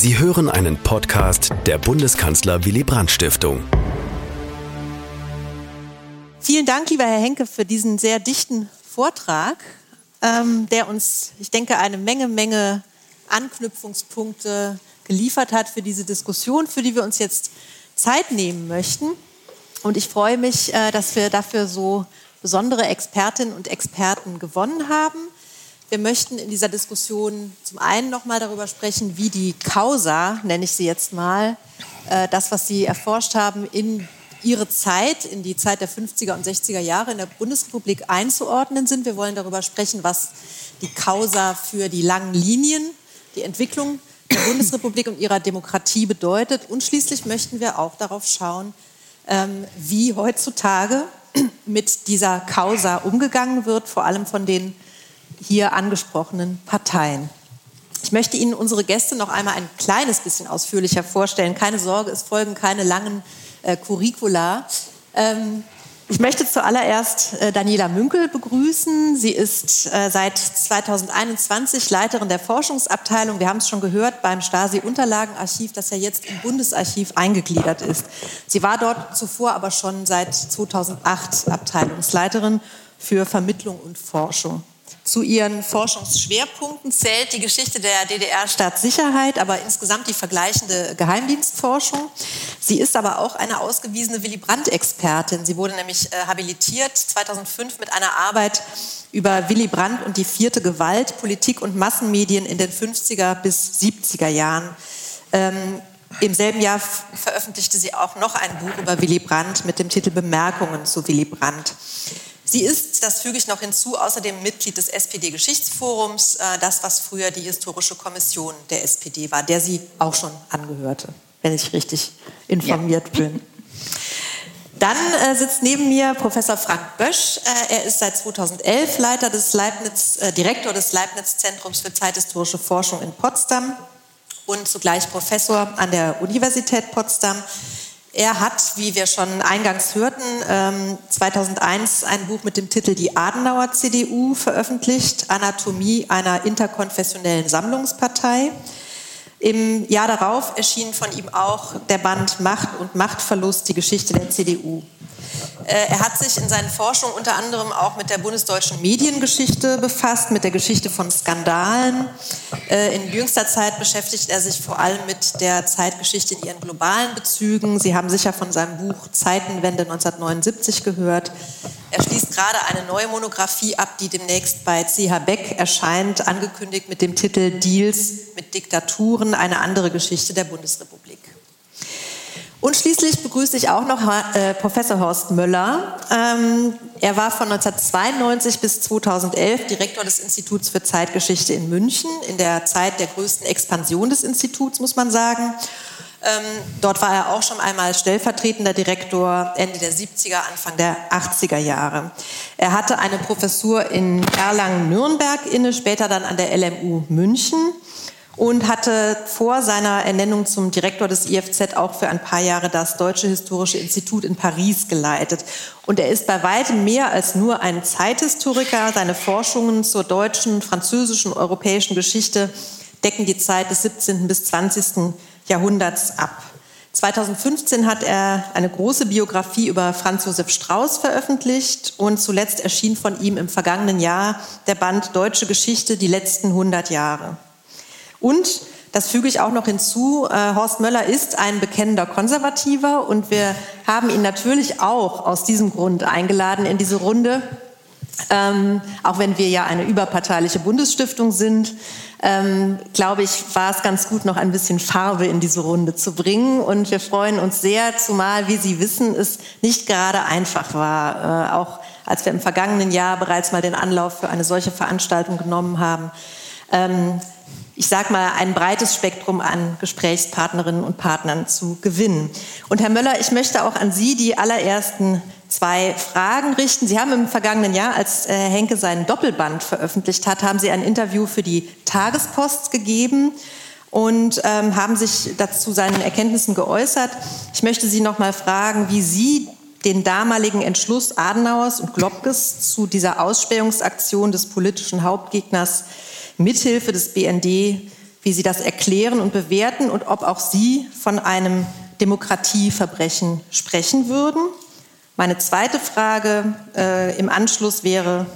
Sie hören einen Podcast der Bundeskanzler Willy Brandt Stiftung. Vielen Dank, lieber Herr Henke, für diesen sehr dichten Vortrag, ähm, der uns, ich denke, eine Menge, Menge Anknüpfungspunkte geliefert hat für diese Diskussion, für die wir uns jetzt Zeit nehmen möchten. Und ich freue mich, äh, dass wir dafür so besondere Expertinnen und Experten gewonnen haben. Wir möchten in dieser Diskussion zum einen noch mal darüber sprechen, wie die Causa, nenne ich sie jetzt mal, äh, das, was Sie erforscht haben, in Ihre Zeit, in die Zeit der 50er und 60er Jahre in der Bundesrepublik einzuordnen sind. Wir wollen darüber sprechen, was die Causa für die langen Linien, die Entwicklung der Bundesrepublik und ihrer Demokratie bedeutet. Und schließlich möchten wir auch darauf schauen, ähm, wie heutzutage mit dieser Causa umgegangen wird, vor allem von den hier angesprochenen Parteien. Ich möchte Ihnen unsere Gäste noch einmal ein kleines bisschen ausführlicher vorstellen. Keine Sorge, es folgen keine langen äh, Curricula. Ähm, ich möchte zuallererst äh, Daniela Münkel begrüßen. Sie ist äh, seit 2021 Leiterin der Forschungsabteilung, wir haben es schon gehört, beim Stasi-Unterlagenarchiv, das ja jetzt im Bundesarchiv eingegliedert ist. Sie war dort zuvor aber schon seit 2008 Abteilungsleiterin für Vermittlung und Forschung. Zu ihren Forschungsschwerpunkten zählt die Geschichte der DDR-Staatssicherheit, aber insgesamt die vergleichende Geheimdienstforschung. Sie ist aber auch eine ausgewiesene Willy Brandt-Expertin. Sie wurde nämlich äh, habilitiert 2005 mit einer Arbeit über Willy Brandt und die vierte Gewalt, Politik und Massenmedien in den 50er bis 70er Jahren. Ähm, Im selben Jahr veröffentlichte sie auch noch ein Buch über Willy Brandt mit dem Titel Bemerkungen zu Willy Brandt. Sie ist, das füge ich noch hinzu, außerdem Mitglied des SPD-Geschichtsforums, äh, das, was früher die Historische Kommission der SPD war, der sie auch schon angehörte, wenn ich richtig informiert ja. bin. Dann äh, sitzt neben mir Professor Frank Bösch. Äh, er ist seit 2011 Leiter des Leibniz, äh, Direktor des Leibniz-Zentrums für zeithistorische Forschung in Potsdam und zugleich Professor an der Universität Potsdam. Er hat, wie wir schon eingangs hörten, 2001 ähm, ein Buch mit dem Titel Die Adenauer CDU veröffentlicht, Anatomie einer interkonfessionellen Sammlungspartei. Im Jahr darauf erschien von ihm auch der Band Macht und Machtverlust, die Geschichte der CDU. Äh, er hat sich in seinen Forschungen unter anderem auch mit der bundesdeutschen Mediengeschichte befasst, mit der Geschichte von Skandalen. Äh, in jüngster Zeit beschäftigt er sich vor allem mit der Zeitgeschichte in ihren globalen Bezügen. Sie haben sicher von seinem Buch Zeitenwende 1979 gehört. Er schließt gerade eine neue Monographie ab, die demnächst bei CH Beck erscheint, angekündigt mit dem Titel Deals mit Diktaturen, eine andere Geschichte der Bundesrepublik. Und schließlich begrüße ich auch noch äh, Professor Horst Möller. Ähm, er war von 1992 bis 2011 Direktor des Instituts für Zeitgeschichte in München, in der Zeit der größten Expansion des Instituts, muss man sagen. Ähm, dort war er auch schon einmal stellvertretender Direktor Ende der 70er, Anfang der 80er Jahre. Er hatte eine Professur in Erlangen-Nürnberg inne, später dann an der LMU München und hatte vor seiner Ernennung zum Direktor des IFZ auch für ein paar Jahre das Deutsche Historische Institut in Paris geleitet. Und er ist bei weitem mehr als nur ein Zeithistoriker. Seine Forschungen zur deutschen, französischen, europäischen Geschichte decken die Zeit des 17. bis 20. Jahrhunderts ab. 2015 hat er eine große Biografie über Franz Josef Strauß veröffentlicht und zuletzt erschien von ihm im vergangenen Jahr der Band Deutsche Geschichte die letzten 100 Jahre. Und das füge ich auch noch hinzu. Äh, Horst Möller ist ein bekennender Konservativer und wir haben ihn natürlich auch aus diesem Grund eingeladen in diese Runde. Ähm, auch wenn wir ja eine überparteiliche Bundesstiftung sind, ähm, glaube ich, war es ganz gut, noch ein bisschen Farbe in diese Runde zu bringen. Und wir freuen uns sehr, zumal, wie Sie wissen, es nicht gerade einfach war. Äh, auch als wir im vergangenen Jahr bereits mal den Anlauf für eine solche Veranstaltung genommen haben. Ähm, ich sage mal, ein breites Spektrum an Gesprächspartnerinnen und Partnern zu gewinnen. Und Herr Möller, ich möchte auch an Sie die allerersten zwei Fragen richten. Sie haben im vergangenen Jahr, als Herr äh, Henke seinen Doppelband veröffentlicht hat, haben Sie ein Interview für die Tagespost gegeben und ähm, haben sich dazu seinen Erkenntnissen geäußert. Ich möchte Sie noch mal fragen, wie Sie den damaligen Entschluss Adenauers und Globkes zu dieser Ausspähungsaktion des politischen Hauptgegners mithilfe des BND wie Sie das erklären und bewerten und ob auch Sie von einem Demokratieverbrechen sprechen würden. Meine zweite Frage äh, im Anschluss wäre,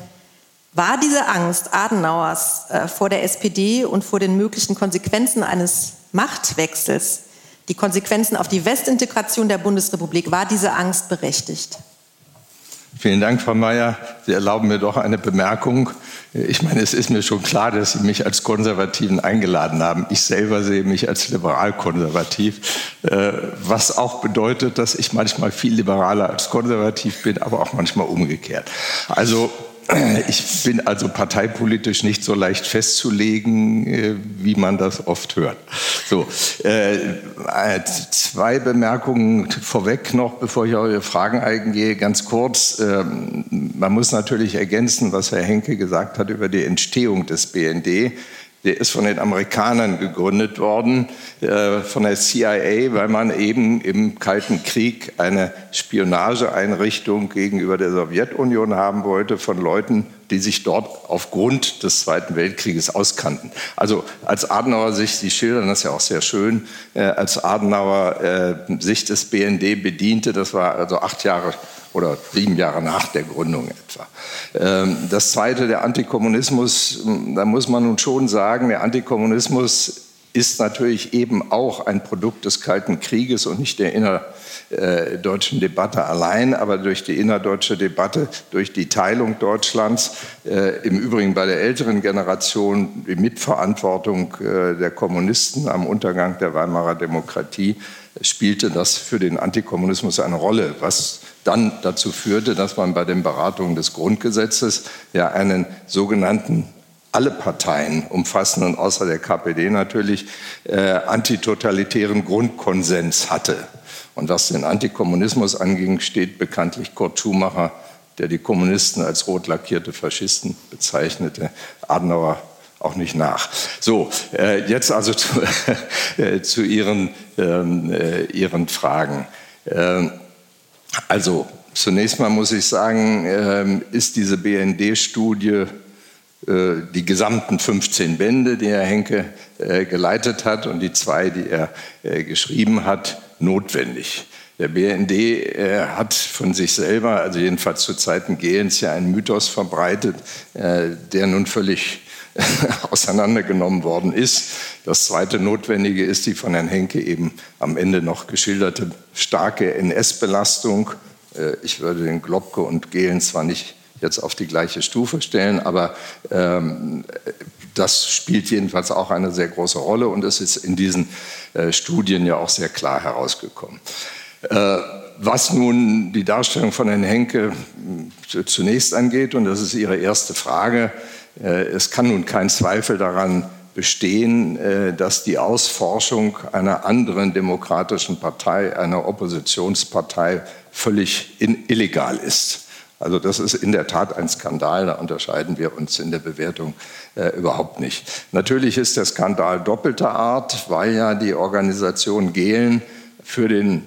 war diese Angst Adenauers äh, vor der SPD und vor den möglichen Konsequenzen eines Machtwechsels, die Konsequenzen auf die Westintegration der Bundesrepublik, war diese Angst berechtigt? Vielen Dank, Frau Mayer. Sie erlauben mir doch eine Bemerkung. Ich meine, es ist mir schon klar, dass Sie mich als Konservativen eingeladen haben. Ich selber sehe mich als liberal-konservativ, äh, was auch bedeutet, dass ich manchmal viel liberaler als konservativ bin, aber auch manchmal umgekehrt. Also ich bin also parteipolitisch nicht so leicht festzulegen, äh, wie man das oft hört. So, äh, zwei Bemerkungen vorweg noch, bevor ich auf Ihre Fragen eingehe. Ganz kurz, äh, man muss natürlich ergänzen, was Herr Henke gesagt hat über die Entstehung des BND. Der ist von den Amerikanern gegründet worden, äh, von der CIA, weil man eben im Kalten Krieg eine Spionageeinrichtung gegenüber der Sowjetunion haben wollte von Leuten, die sich dort aufgrund des Zweiten Weltkrieges auskannten. Also als Adenauer sich, Sie schildern das ja auch sehr schön, äh, als Adenauer äh, sich des BND bediente, das war also acht Jahre oder sieben Jahre nach der Gründung etwa. Ähm, das Zweite, der Antikommunismus, da muss man nun schon sagen, der Antikommunismus ist natürlich eben auch ein Produkt des Kalten Krieges und nicht der innerdeutschen Debatte allein, aber durch die innerdeutsche Debatte, durch die Teilung Deutschlands, äh, im Übrigen bei der älteren Generation die Mitverantwortung äh, der Kommunisten am Untergang der Weimarer Demokratie, spielte das für den Antikommunismus eine Rolle, was dann dazu führte, dass man bei den Beratungen des Grundgesetzes ja einen sogenannten alle Parteien umfassenden, außer der KPD natürlich, äh, antitotalitären Grundkonsens hatte. Und was den Antikommunismus anging, steht bekanntlich Kurt Schumacher, der die Kommunisten als rot lackierte Faschisten bezeichnete, Adenauer auch nicht nach. So, äh, jetzt also zu, äh, zu Ihren, ähm, äh, Ihren Fragen. Ähm, also zunächst mal muss ich sagen, ähm, ist diese BND-Studie äh, die gesamten 15 Bände, die Herr Henke äh, geleitet hat und die zwei, die er äh, geschrieben hat, notwendig. Der BND hat von sich selber, also jedenfalls zu Zeiten Gehens, ja einen Mythos verbreitet, der nun völlig auseinandergenommen worden ist. Das zweite Notwendige ist die von Herrn Henke eben am Ende noch geschilderte starke NS-Belastung. Ich würde den Globke und Gehlen zwar nicht jetzt auf die gleiche Stufe stellen, aber ähm, das spielt jedenfalls auch eine sehr große Rolle und es ist in diesen äh, Studien ja auch sehr klar herausgekommen. Äh, was nun die Darstellung von Herrn Henke äh, zunächst angeht, und das ist Ihre erste Frage, äh, es kann nun kein Zweifel daran bestehen, äh, dass die Ausforschung einer anderen demokratischen Partei, einer Oppositionspartei, völlig illegal ist. Also das ist in der Tat ein Skandal, da unterscheiden wir uns in der Bewertung äh, überhaupt nicht. Natürlich ist der Skandal doppelter Art, weil ja die Organisation Gehlen für den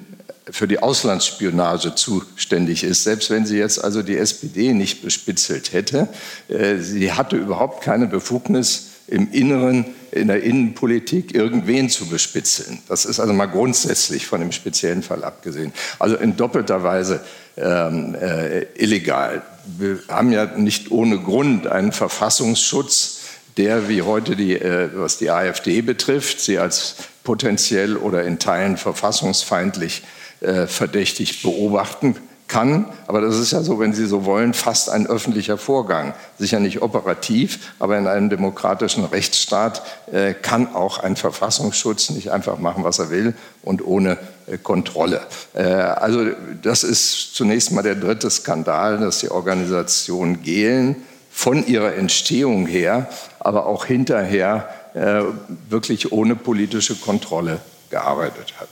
für die Auslandsspionage zuständig ist. Selbst wenn sie jetzt also die SPD nicht bespitzelt hätte, äh, sie hatte überhaupt keine Befugnis, im Inneren, in der Innenpolitik irgendwen zu bespitzeln. Das ist also mal grundsätzlich von dem speziellen Fall abgesehen. Also in doppelter Weise ähm, äh, illegal. Wir haben ja nicht ohne Grund einen Verfassungsschutz, der wie heute die, äh, was die AfD betrifft, sie als potenziell oder in Teilen verfassungsfeindlich äh, verdächtig beobachten kann, aber das ist ja so, wenn Sie so wollen, fast ein öffentlicher Vorgang. Sicher nicht operativ, aber in einem demokratischen Rechtsstaat äh, kann auch ein Verfassungsschutz nicht einfach machen, was er will und ohne äh, Kontrolle. Äh, also das ist zunächst mal der dritte Skandal, dass die Organisation Gehlen von ihrer Entstehung her, aber auch hinterher äh, wirklich ohne politische Kontrolle gearbeitet hat.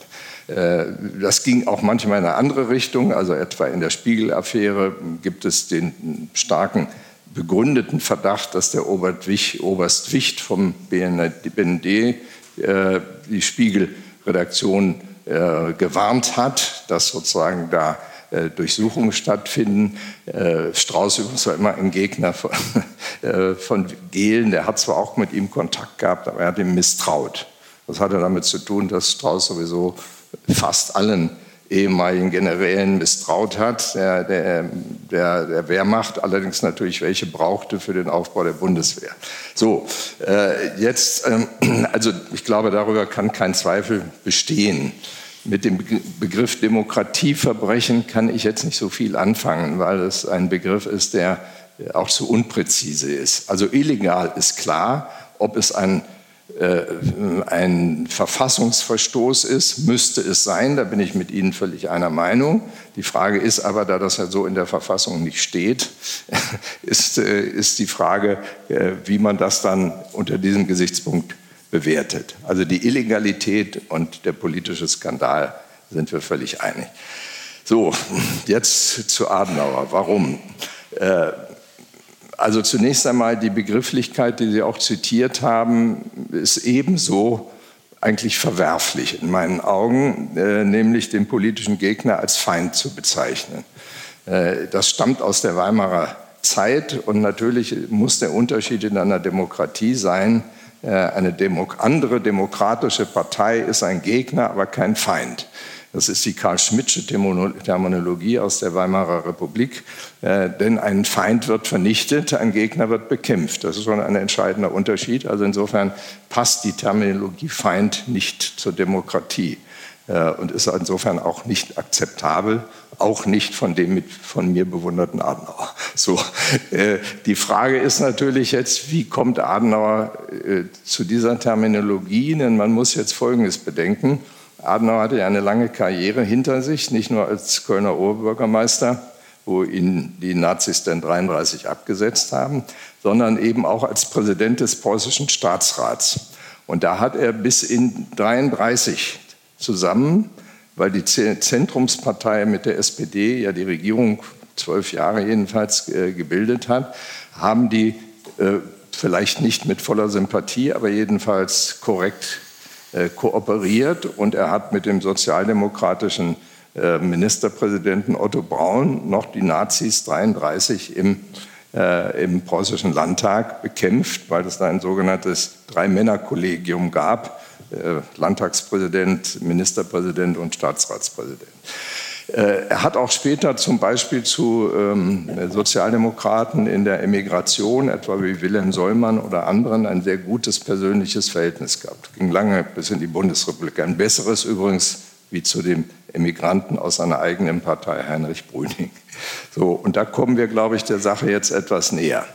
Äh, das ging auch manchmal in eine andere Richtung. Also etwa in der Spiegel-Affäre gibt es den starken begründeten Verdacht, dass der Oberst Wicht vom BND äh, die Spiegel-Redaktion äh, gewarnt hat, dass sozusagen da Durchsuchungen stattfinden. Strauß übrigens war immer ein Gegner von, von Gehlen. Der hat zwar auch mit ihm Kontakt gehabt, aber er hat ihm misstraut. Das hatte damit zu tun, dass Strauß sowieso fast allen ehemaligen Generälen misstraut hat, der, der, der, Wehrmacht, allerdings natürlich welche brauchte für den Aufbau der Bundeswehr. So, äh, jetzt, ähm, also ich glaube, darüber kann kein Zweifel bestehen. Mit dem Begriff Demokratieverbrechen kann ich jetzt nicht so viel anfangen, weil es ein Begriff ist, der auch zu unpräzise ist. Also illegal ist klar, ob es ein ein Verfassungsverstoß ist, müsste es sein. Da bin ich mit Ihnen völlig einer Meinung. Die Frage ist aber, da das ja so in der Verfassung nicht steht, ist, äh, ist die Frage, äh, wie man das dann unter diesem Gesichtspunkt bewertet. Also die Illegalität und der politische Skandal sind wir völlig einig. So, jetzt zu Adenauer. Warum? Also zunächst einmal die Begrifflichkeit, die Sie auch zitiert haben, ist ebenso eigentlich verwerflich in meinen Augen, äh, nämlich den politischen Gegner als Feind zu bezeichnen. Äh, das stammt aus der Weimarer Zeit und natürlich muss der Unterschied in einer Demokratie sein, äh, eine Demo andere demokratische Partei ist ein Gegner, aber kein Feind. Das ist die Karl-Schmidtsche Terminologie aus der Weimarer Republik. Äh, denn ein Feind wird vernichtet, ein Gegner wird bekämpft. Das ist schon ein entscheidender Unterschied. Also insofern passt die Terminologie Feind nicht zur Demokratie äh, und ist insofern auch nicht akzeptabel, auch nicht von dem mit, von mir bewunderten Adenauer. So, äh, die Frage ist natürlich jetzt, wie kommt Adenauer äh, zu dieser Terminologie? Denn man muss jetzt Folgendes bedenken. Adenauer hatte ja eine lange Karriere hinter sich, nicht nur als Kölner Oberbürgermeister, wo ihn die Nazis dann 33 abgesetzt haben, sondern eben auch als Präsident des preußischen Staatsrats. Und da hat er bis in 33 zusammen, weil die Zentrumspartei mit der SPD ja die Regierung zwölf Jahre jedenfalls äh, gebildet hat, haben die äh, vielleicht nicht mit voller Sympathie, aber jedenfalls korrekt kooperiert und er hat mit dem sozialdemokratischen äh, Ministerpräsidenten Otto Braun noch die Nazis 33 im, äh, im preußischen Landtag bekämpft, weil es da ein sogenanntes Drei-Männer-Kollegium gab, äh, Landtagspräsident, Ministerpräsident und Staatsratspräsident. Äh, er hat auch später zum Beispiel zu ähm, Sozialdemokraten in der Emigration, etwa wie Wilhelm Sollmann oder anderen, ein sehr gutes persönliches Verhältnis gehabt. Ging lange bis in die Bundesrepublik. Ein besseres übrigens wie zu dem Emigranten aus seiner eigenen Partei, Heinrich Brüning. So, und da kommen wir, glaube ich, der Sache jetzt etwas näher.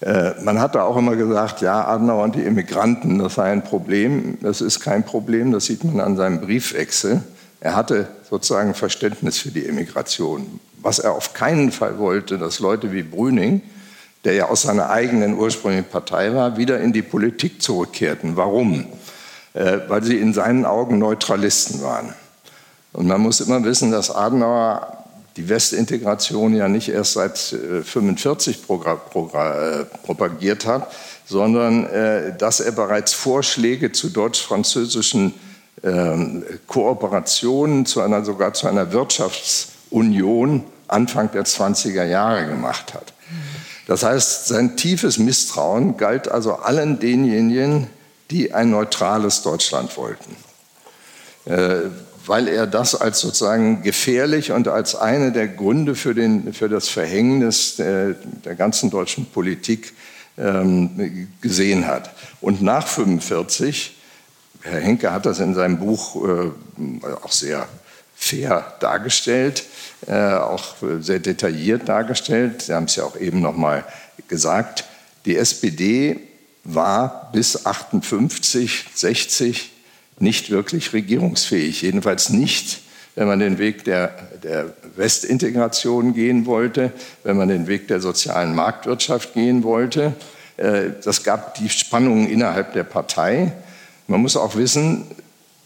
Äh, man hat da auch immer gesagt, ja, Adenauer und die Emigranten, das sei ein Problem. Das ist kein Problem, das sieht man an seinem Briefwechsel. Er hatte sozusagen Verständnis für die Emigration. Was er auf keinen Fall wollte, dass Leute wie Brüning, der ja aus seiner eigenen ursprünglichen Partei war, wieder in die Politik zurückkehrten. Warum? Äh, weil sie in seinen Augen Neutralisten waren. Und man muss immer wissen, dass Adenauer die Westintegration ja nicht erst seit 1945 äh, äh, propagiert hat, sondern äh, dass er bereits Vorschläge zu deutsch-französischen Kooperationen zu einer, sogar zu einer Wirtschaftsunion Anfang der 20er Jahre gemacht hat. Das heißt, sein tiefes Misstrauen galt also allen denjenigen, die ein neutrales Deutschland wollten, äh, weil er das als sozusagen gefährlich und als eine der Gründe für, den, für das Verhängnis der, der ganzen deutschen Politik ähm, gesehen hat. Und nach 1945 Herr Henke hat das in seinem Buch äh, auch sehr fair dargestellt, äh, auch sehr detailliert dargestellt. Sie haben es ja auch eben noch mal gesagt. Die SPD war bis 58, 60 nicht wirklich regierungsfähig. Jedenfalls nicht, wenn man den Weg der, der Westintegration gehen wollte, wenn man den Weg der sozialen Marktwirtschaft gehen wollte. Äh, das gab die Spannungen innerhalb der Partei. Man muss auch wissen,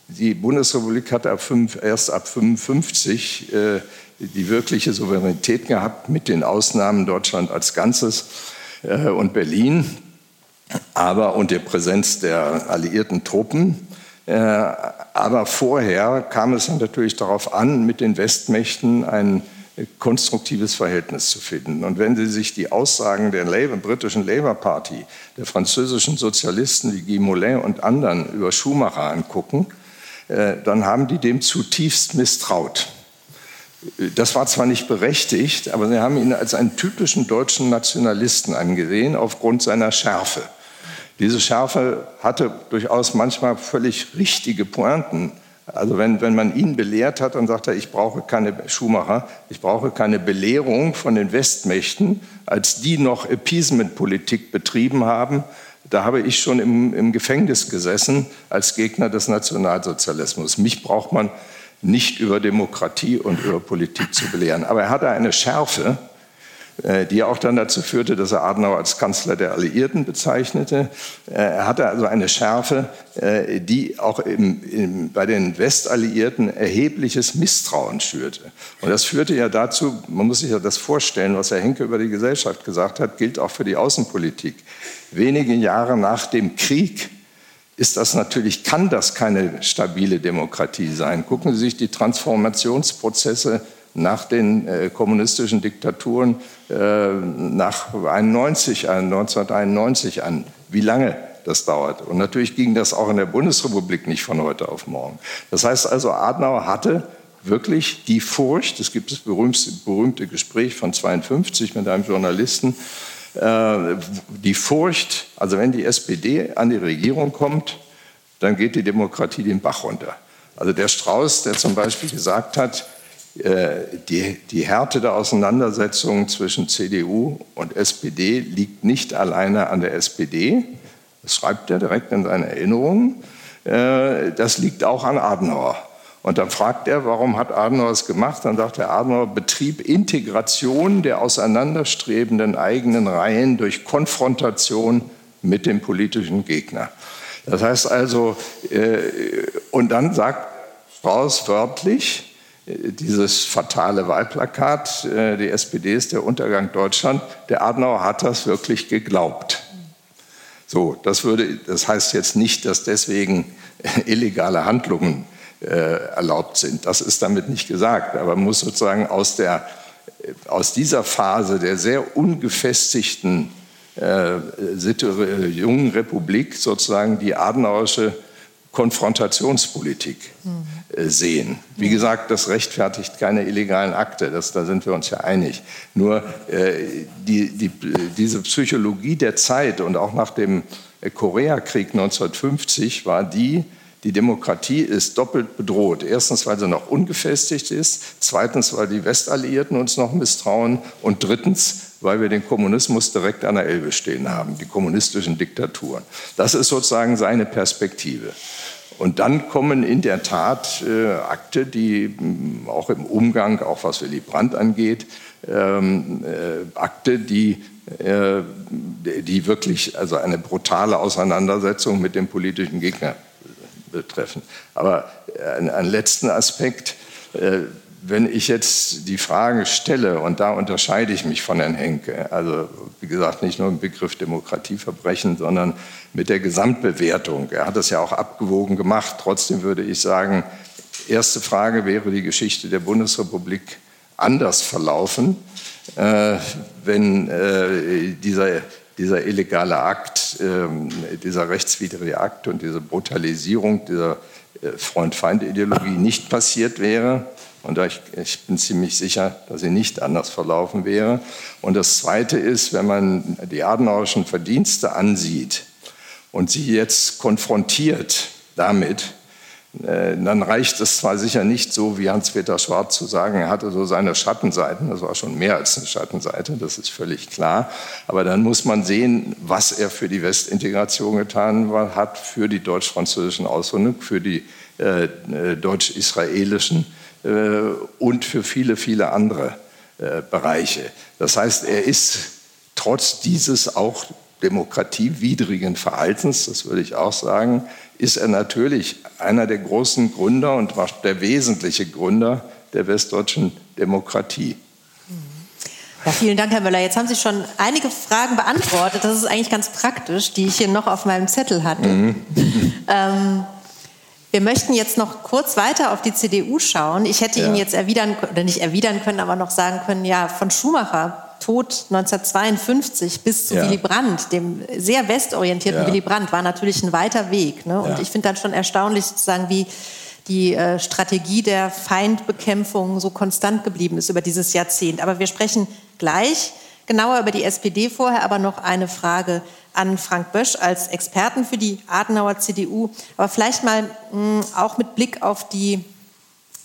die Bundesrepublik hat ab fünf, erst ab 55 äh, die wirkliche Souveränität gehabt, mit den Ausnahmen Deutschland als Ganzes äh, und Berlin, aber und der Präsenz der alliierten Truppen. Äh, aber vorher kam es natürlich darauf an, mit den Westmächten ein konstruktives Verhältnis zu finden. Und wenn Sie sich die Aussagen der Labour, britischen Labour Party, der französischen Sozialisten wie Guy Mollet und anderen über Schumacher angucken, äh, dann haben die dem zutiefst misstraut. Das war zwar nicht berechtigt, aber sie haben ihn als einen typischen deutschen Nationalisten angesehen aufgrund seiner Schärfe. Diese Schärfe hatte durchaus manchmal völlig richtige Pointen. Also wenn, wenn man ihn belehrt hat, dann sagt er, ich brauche keine Schumacher, ich brauche keine Belehrung von den Westmächten, als die noch Appeasement-Politik betrieben haben. Da habe ich schon im, im Gefängnis gesessen als Gegner des Nationalsozialismus. Mich braucht man nicht über Demokratie und über Politik zu belehren. Aber er hatte eine Schärfe, die auch dann dazu führte, dass er Adenauer als Kanzler der Alliierten bezeichnete. Äh, er hatte also eine Schärfe, äh, die auch im, im, bei den Westalliierten erhebliches Misstrauen schürte. Und das führte ja dazu, man muss sich ja das vorstellen, was Herr Henke über die Gesellschaft gesagt hat, gilt auch für die Außenpolitik. Wenige Jahre nach dem Krieg ist das natürlich, kann das keine stabile Demokratie sein. Gucken Sie sich die Transformationsprozesse nach den äh, kommunistischen Diktaturen äh, nach 91 an, 1991 an, wie lange das dauert. Und natürlich ging das auch in der Bundesrepublik nicht von heute auf morgen. Das heißt also, Adenauer hatte wirklich die Furcht, es gibt das berühmte, berühmte Gespräch von 52 mit einem Journalisten, äh, die Furcht, also wenn die SPD an die Regierung kommt, dann geht die Demokratie den Bach runter. Also der Strauß, der zum Beispiel gesagt hat, äh, die, die Härte der Auseinandersetzung zwischen CDU und SPD liegt nicht alleine an der SPD, das schreibt er direkt in seinen Erinnerungen, äh, das liegt auch an Adenauer. Und dann fragt er, warum hat Adenauer es gemacht? Dann sagt er, Adenauer betrieb Integration der auseinanderstrebenden eigenen Reihen durch Konfrontation mit dem politischen Gegner. Das heißt also, äh, und dann sagt Strauß wörtlich, äh, dieses fatale Wahlplakat, äh, die SPD ist der Untergang Deutschland, der Adenauer hat das wirklich geglaubt. So, das, würde, das heißt jetzt nicht, dass deswegen illegale Handlungen äh, erlaubt sind. Das ist damit nicht gesagt. Aber man muss sozusagen aus, der, aus dieser Phase der sehr ungefestigten äh, äh, jungen Republik sozusagen die adenauerische Konfrontationspolitik äh, sehen. Wie gesagt, das rechtfertigt keine illegalen Akte, das, da sind wir uns ja einig. Nur äh, die, die, diese Psychologie der Zeit und auch nach dem Koreakrieg 1950 war die, die Demokratie ist doppelt bedroht. Erstens, weil sie noch ungefestigt ist. Zweitens, weil die Westalliierten uns noch misstrauen. Und drittens, weil wir den Kommunismus direkt an der Elbe stehen haben, die kommunistischen Diktaturen. Das ist sozusagen seine Perspektive. Und dann kommen in der Tat äh, Akte, die mm, auch im Umgang, auch was Willy Brandt angeht, ähm, äh, Akte, die, äh, die wirklich also eine brutale Auseinandersetzung mit dem politischen Gegner betreffen. Aber äh, einen letzten Aspekt, äh, wenn ich jetzt die Frage stelle, und da unterscheide ich mich von Herrn Henke, also wie gesagt, nicht nur im Begriff Demokratieverbrechen, sondern mit der Gesamtbewertung. Er hat das ja auch abgewogen gemacht. Trotzdem würde ich sagen, erste Frage wäre die Geschichte der Bundesrepublik anders verlaufen, äh, wenn äh, dieser dieser illegale Akt, ähm, dieser rechtswidrige Akt und diese Brutalisierung dieser äh, Freund-Feind-Ideologie nicht passiert wäre. Und ich, ich, bin ziemlich sicher, dass sie nicht anders verlaufen wäre. Und das Zweite ist, wenn man die adenauerischen Verdienste ansieht und sie jetzt konfrontiert damit, äh, dann reicht es zwar sicher nicht so, wie Hans-Peter Schwarz zu sagen, er hatte so seine Schattenseiten, das war schon mehr als eine Schattenseite, das ist völlig klar, aber dann muss man sehen, was er für die Westintegration getan hat, für die deutsch-französischen Auswanderung, für die äh, äh, deutsch-israelischen und für viele, viele andere äh, Bereiche. Das heißt, er ist trotz dieses auch demokratiewidrigen Verhaltens, das würde ich auch sagen, ist er natürlich einer der großen Gründer und der wesentliche Gründer der westdeutschen Demokratie. Ja, vielen Dank, Herr Möller. Jetzt haben Sie schon einige Fragen beantwortet. Das ist eigentlich ganz praktisch, die ich hier noch auf meinem Zettel hatte. Mhm. Ähm, Wir möchten jetzt noch kurz weiter auf die CDU schauen. Ich hätte ja. Ihnen jetzt erwidern, oder nicht erwidern können, aber noch sagen können, ja, von Schumacher, Tod 1952 bis zu ja. Willy Brandt, dem sehr westorientierten ja. Willy Brandt, war natürlich ein weiter Weg. Ne? Und ich finde dann schon erstaunlich sozusagen, wie die äh, Strategie der Feindbekämpfung so konstant geblieben ist über dieses Jahrzehnt. Aber wir sprechen gleich genauer über die SPD vorher, aber noch eine Frage an Frank Bösch als Experten für die Adenauer CDU, aber vielleicht mal mh, hm, auch mit Blick auf die,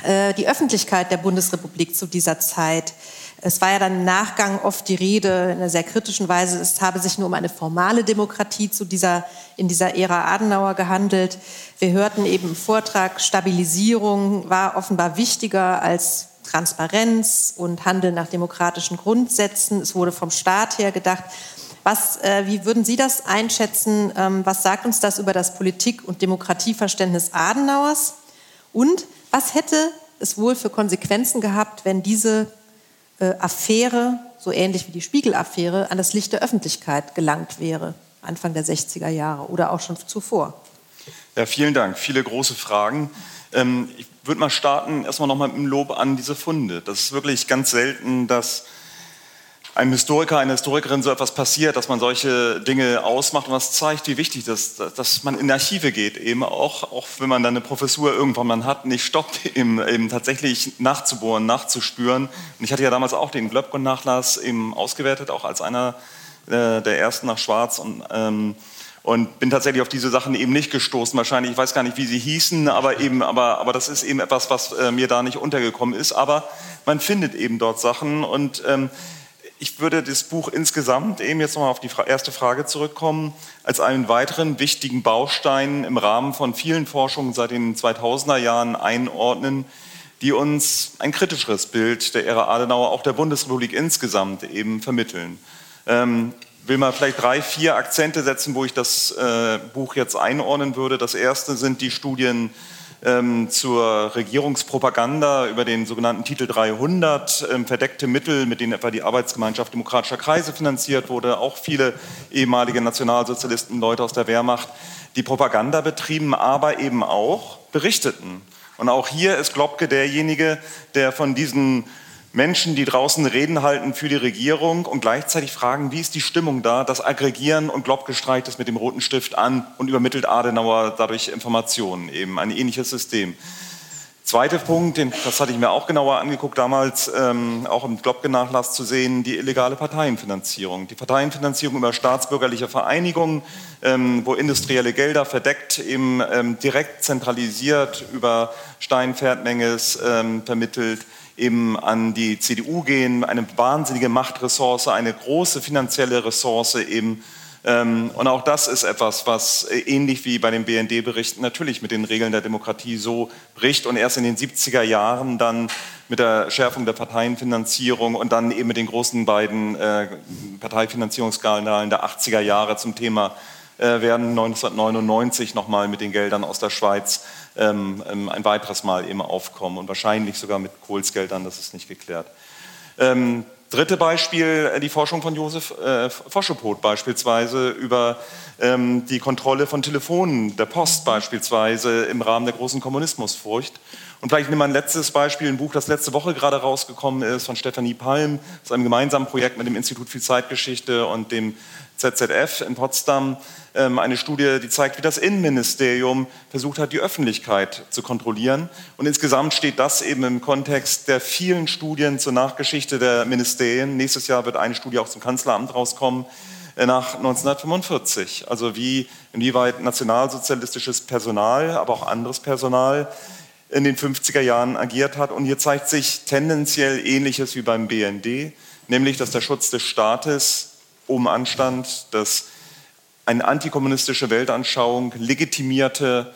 äh, die Öffentlichkeit der Bundesrepublik zu dieser Zeit. Es war ja dann im Nachgang oft die Rede in einer sehr kritischen Weise, es habe sich nur um eine formale Demokratie zu dieser, in dieser Ära Adenauer gehandelt. Wir hörten eben im Vortrag, Stabilisierung war offenbar wichtiger als Transparenz und Handeln nach demokratischen Grundsätzen. Es wurde vom Staat her gedacht. Was, äh, wie würden Sie das einschätzen? Ähm, was sagt uns das über das Politik- und Demokratieverständnis Adenauers? Und was hätte es wohl für Konsequenzen gehabt, wenn diese äh, Affäre, so ähnlich wie die Spiegel-Affäre, an das Licht der Öffentlichkeit gelangt wäre, Anfang der 60er Jahre oder auch schon zuvor? Ja, vielen Dank. Viele große Fragen. Ähm, ich würde mal starten, erstmal nochmal mit dem Lob an diese Funde. Das ist wirklich ganz selten, dass einem Historiker, einer Historikerin so etwas passiert, dass man solche Dinge ausmacht und das zeigt, wie wichtig das ist, dass man in Archive geht, eben auch, auch wenn man dann eine Professur irgendwann mal hat, nicht stoppt, eben, eben tatsächlich nachzubohren, nachzuspüren. Und ich hatte ja damals auch den Glöbkon-Nachlass eben ausgewertet, auch als einer äh, der ersten nach Schwarz und ähm, und bin tatsächlich auf diese Sachen eben nicht gestoßen. Wahrscheinlich, ich weiß gar nicht, wie sie hießen, aber eben, aber, aber das ist eben etwas, was äh, mir da nicht untergekommen ist. Aber man findet eben dort Sachen und ähm, ich würde das Buch insgesamt, eben jetzt nochmal auf die erste Frage zurückkommen, als einen weiteren wichtigen Baustein im Rahmen von vielen Forschungen seit den 2000er Jahren einordnen, die uns ein kritischeres Bild der Ära Adenauer, auch der Bundesrepublik insgesamt eben vermitteln. Ähm, will mal vielleicht drei, vier Akzente setzen, wo ich das äh, Buch jetzt einordnen würde. Das erste sind die Studien ähm, zur Regierungspropaganda über den sogenannten Titel 300, ähm, verdeckte Mittel, mit denen etwa die Arbeitsgemeinschaft demokratischer Kreise finanziert wurde, auch viele ehemalige Nationalsozialisten, Leute aus der Wehrmacht, die Propaganda betrieben, aber eben auch berichteten. Und auch hier ist Globke derjenige, der von diesen Menschen, die draußen Reden halten für die Regierung und gleichzeitig fragen, wie ist die Stimmung da? Das Aggregieren und Glob streicht es mit dem roten Stift an und übermittelt Adenauer dadurch Informationen, eben ein ähnliches System. Zweiter Punkt, den, das hatte ich mir auch genauer angeguckt damals, ähm, auch im Globke-Nachlass zu sehen, die illegale Parteienfinanzierung. Die Parteienfinanzierung über staatsbürgerliche Vereinigungen, ähm, wo industrielle Gelder verdeckt eben ähm, direkt zentralisiert über Steinpferdmenges ähm, vermittelt eben an die CDU gehen, eine wahnsinnige Machtressource, eine große finanzielle Ressource eben. Ähm, und auch das ist etwas, was äh, ähnlich wie bei den BND-Berichten natürlich mit den Regeln der Demokratie so bricht und erst in den 70er Jahren dann mit der Schärfung der Parteienfinanzierung und dann eben mit den großen beiden äh, Parteifinanzierungsskandalen der 80er Jahre zum Thema äh, werden 1999 nochmal mit den Geldern aus der Schweiz ähm, ähm, ein weiteres Mal eben aufkommen und wahrscheinlich sogar mit Kohlsgeldern, das ist nicht geklärt. Dritte Beispiel, äh, die Forschung von Josef äh, Foschepot beispielsweise über ähm, die Kontrolle von Telefonen der Post beispielsweise im Rahmen der großen Kommunismusfurcht. Und vielleicht nehmen wir ein letztes Beispiel, ein Buch, das letzte Woche gerade rausgekommen ist, von Stefanie Palm, aus einem gemeinsamen Projekt mit dem Institut für Zeitgeschichte und dem ZZF in Potsdam ähm, eine Studie, die zeigt, wie das Innenministerium versucht hat, die Öffentlichkeit zu kontrollieren. Und insgesamt steht das eben im Kontext der vielen Studien zur Nachgeschichte der Ministerien. Nächstes Jahr wird eine Studie auch zum Kanzleramt rauskommen äh, nach 1945. Also wie, inwieweit nationalsozialistisches Personal, aber auch anderes Personal in den 50er Jahren agiert hat. Und hier zeigt sich tendenziell Ähnliches wie beim BND, nämlich dass der Schutz des Staates oben anstand, dass eine antikommunistische Weltanschauung legitimierte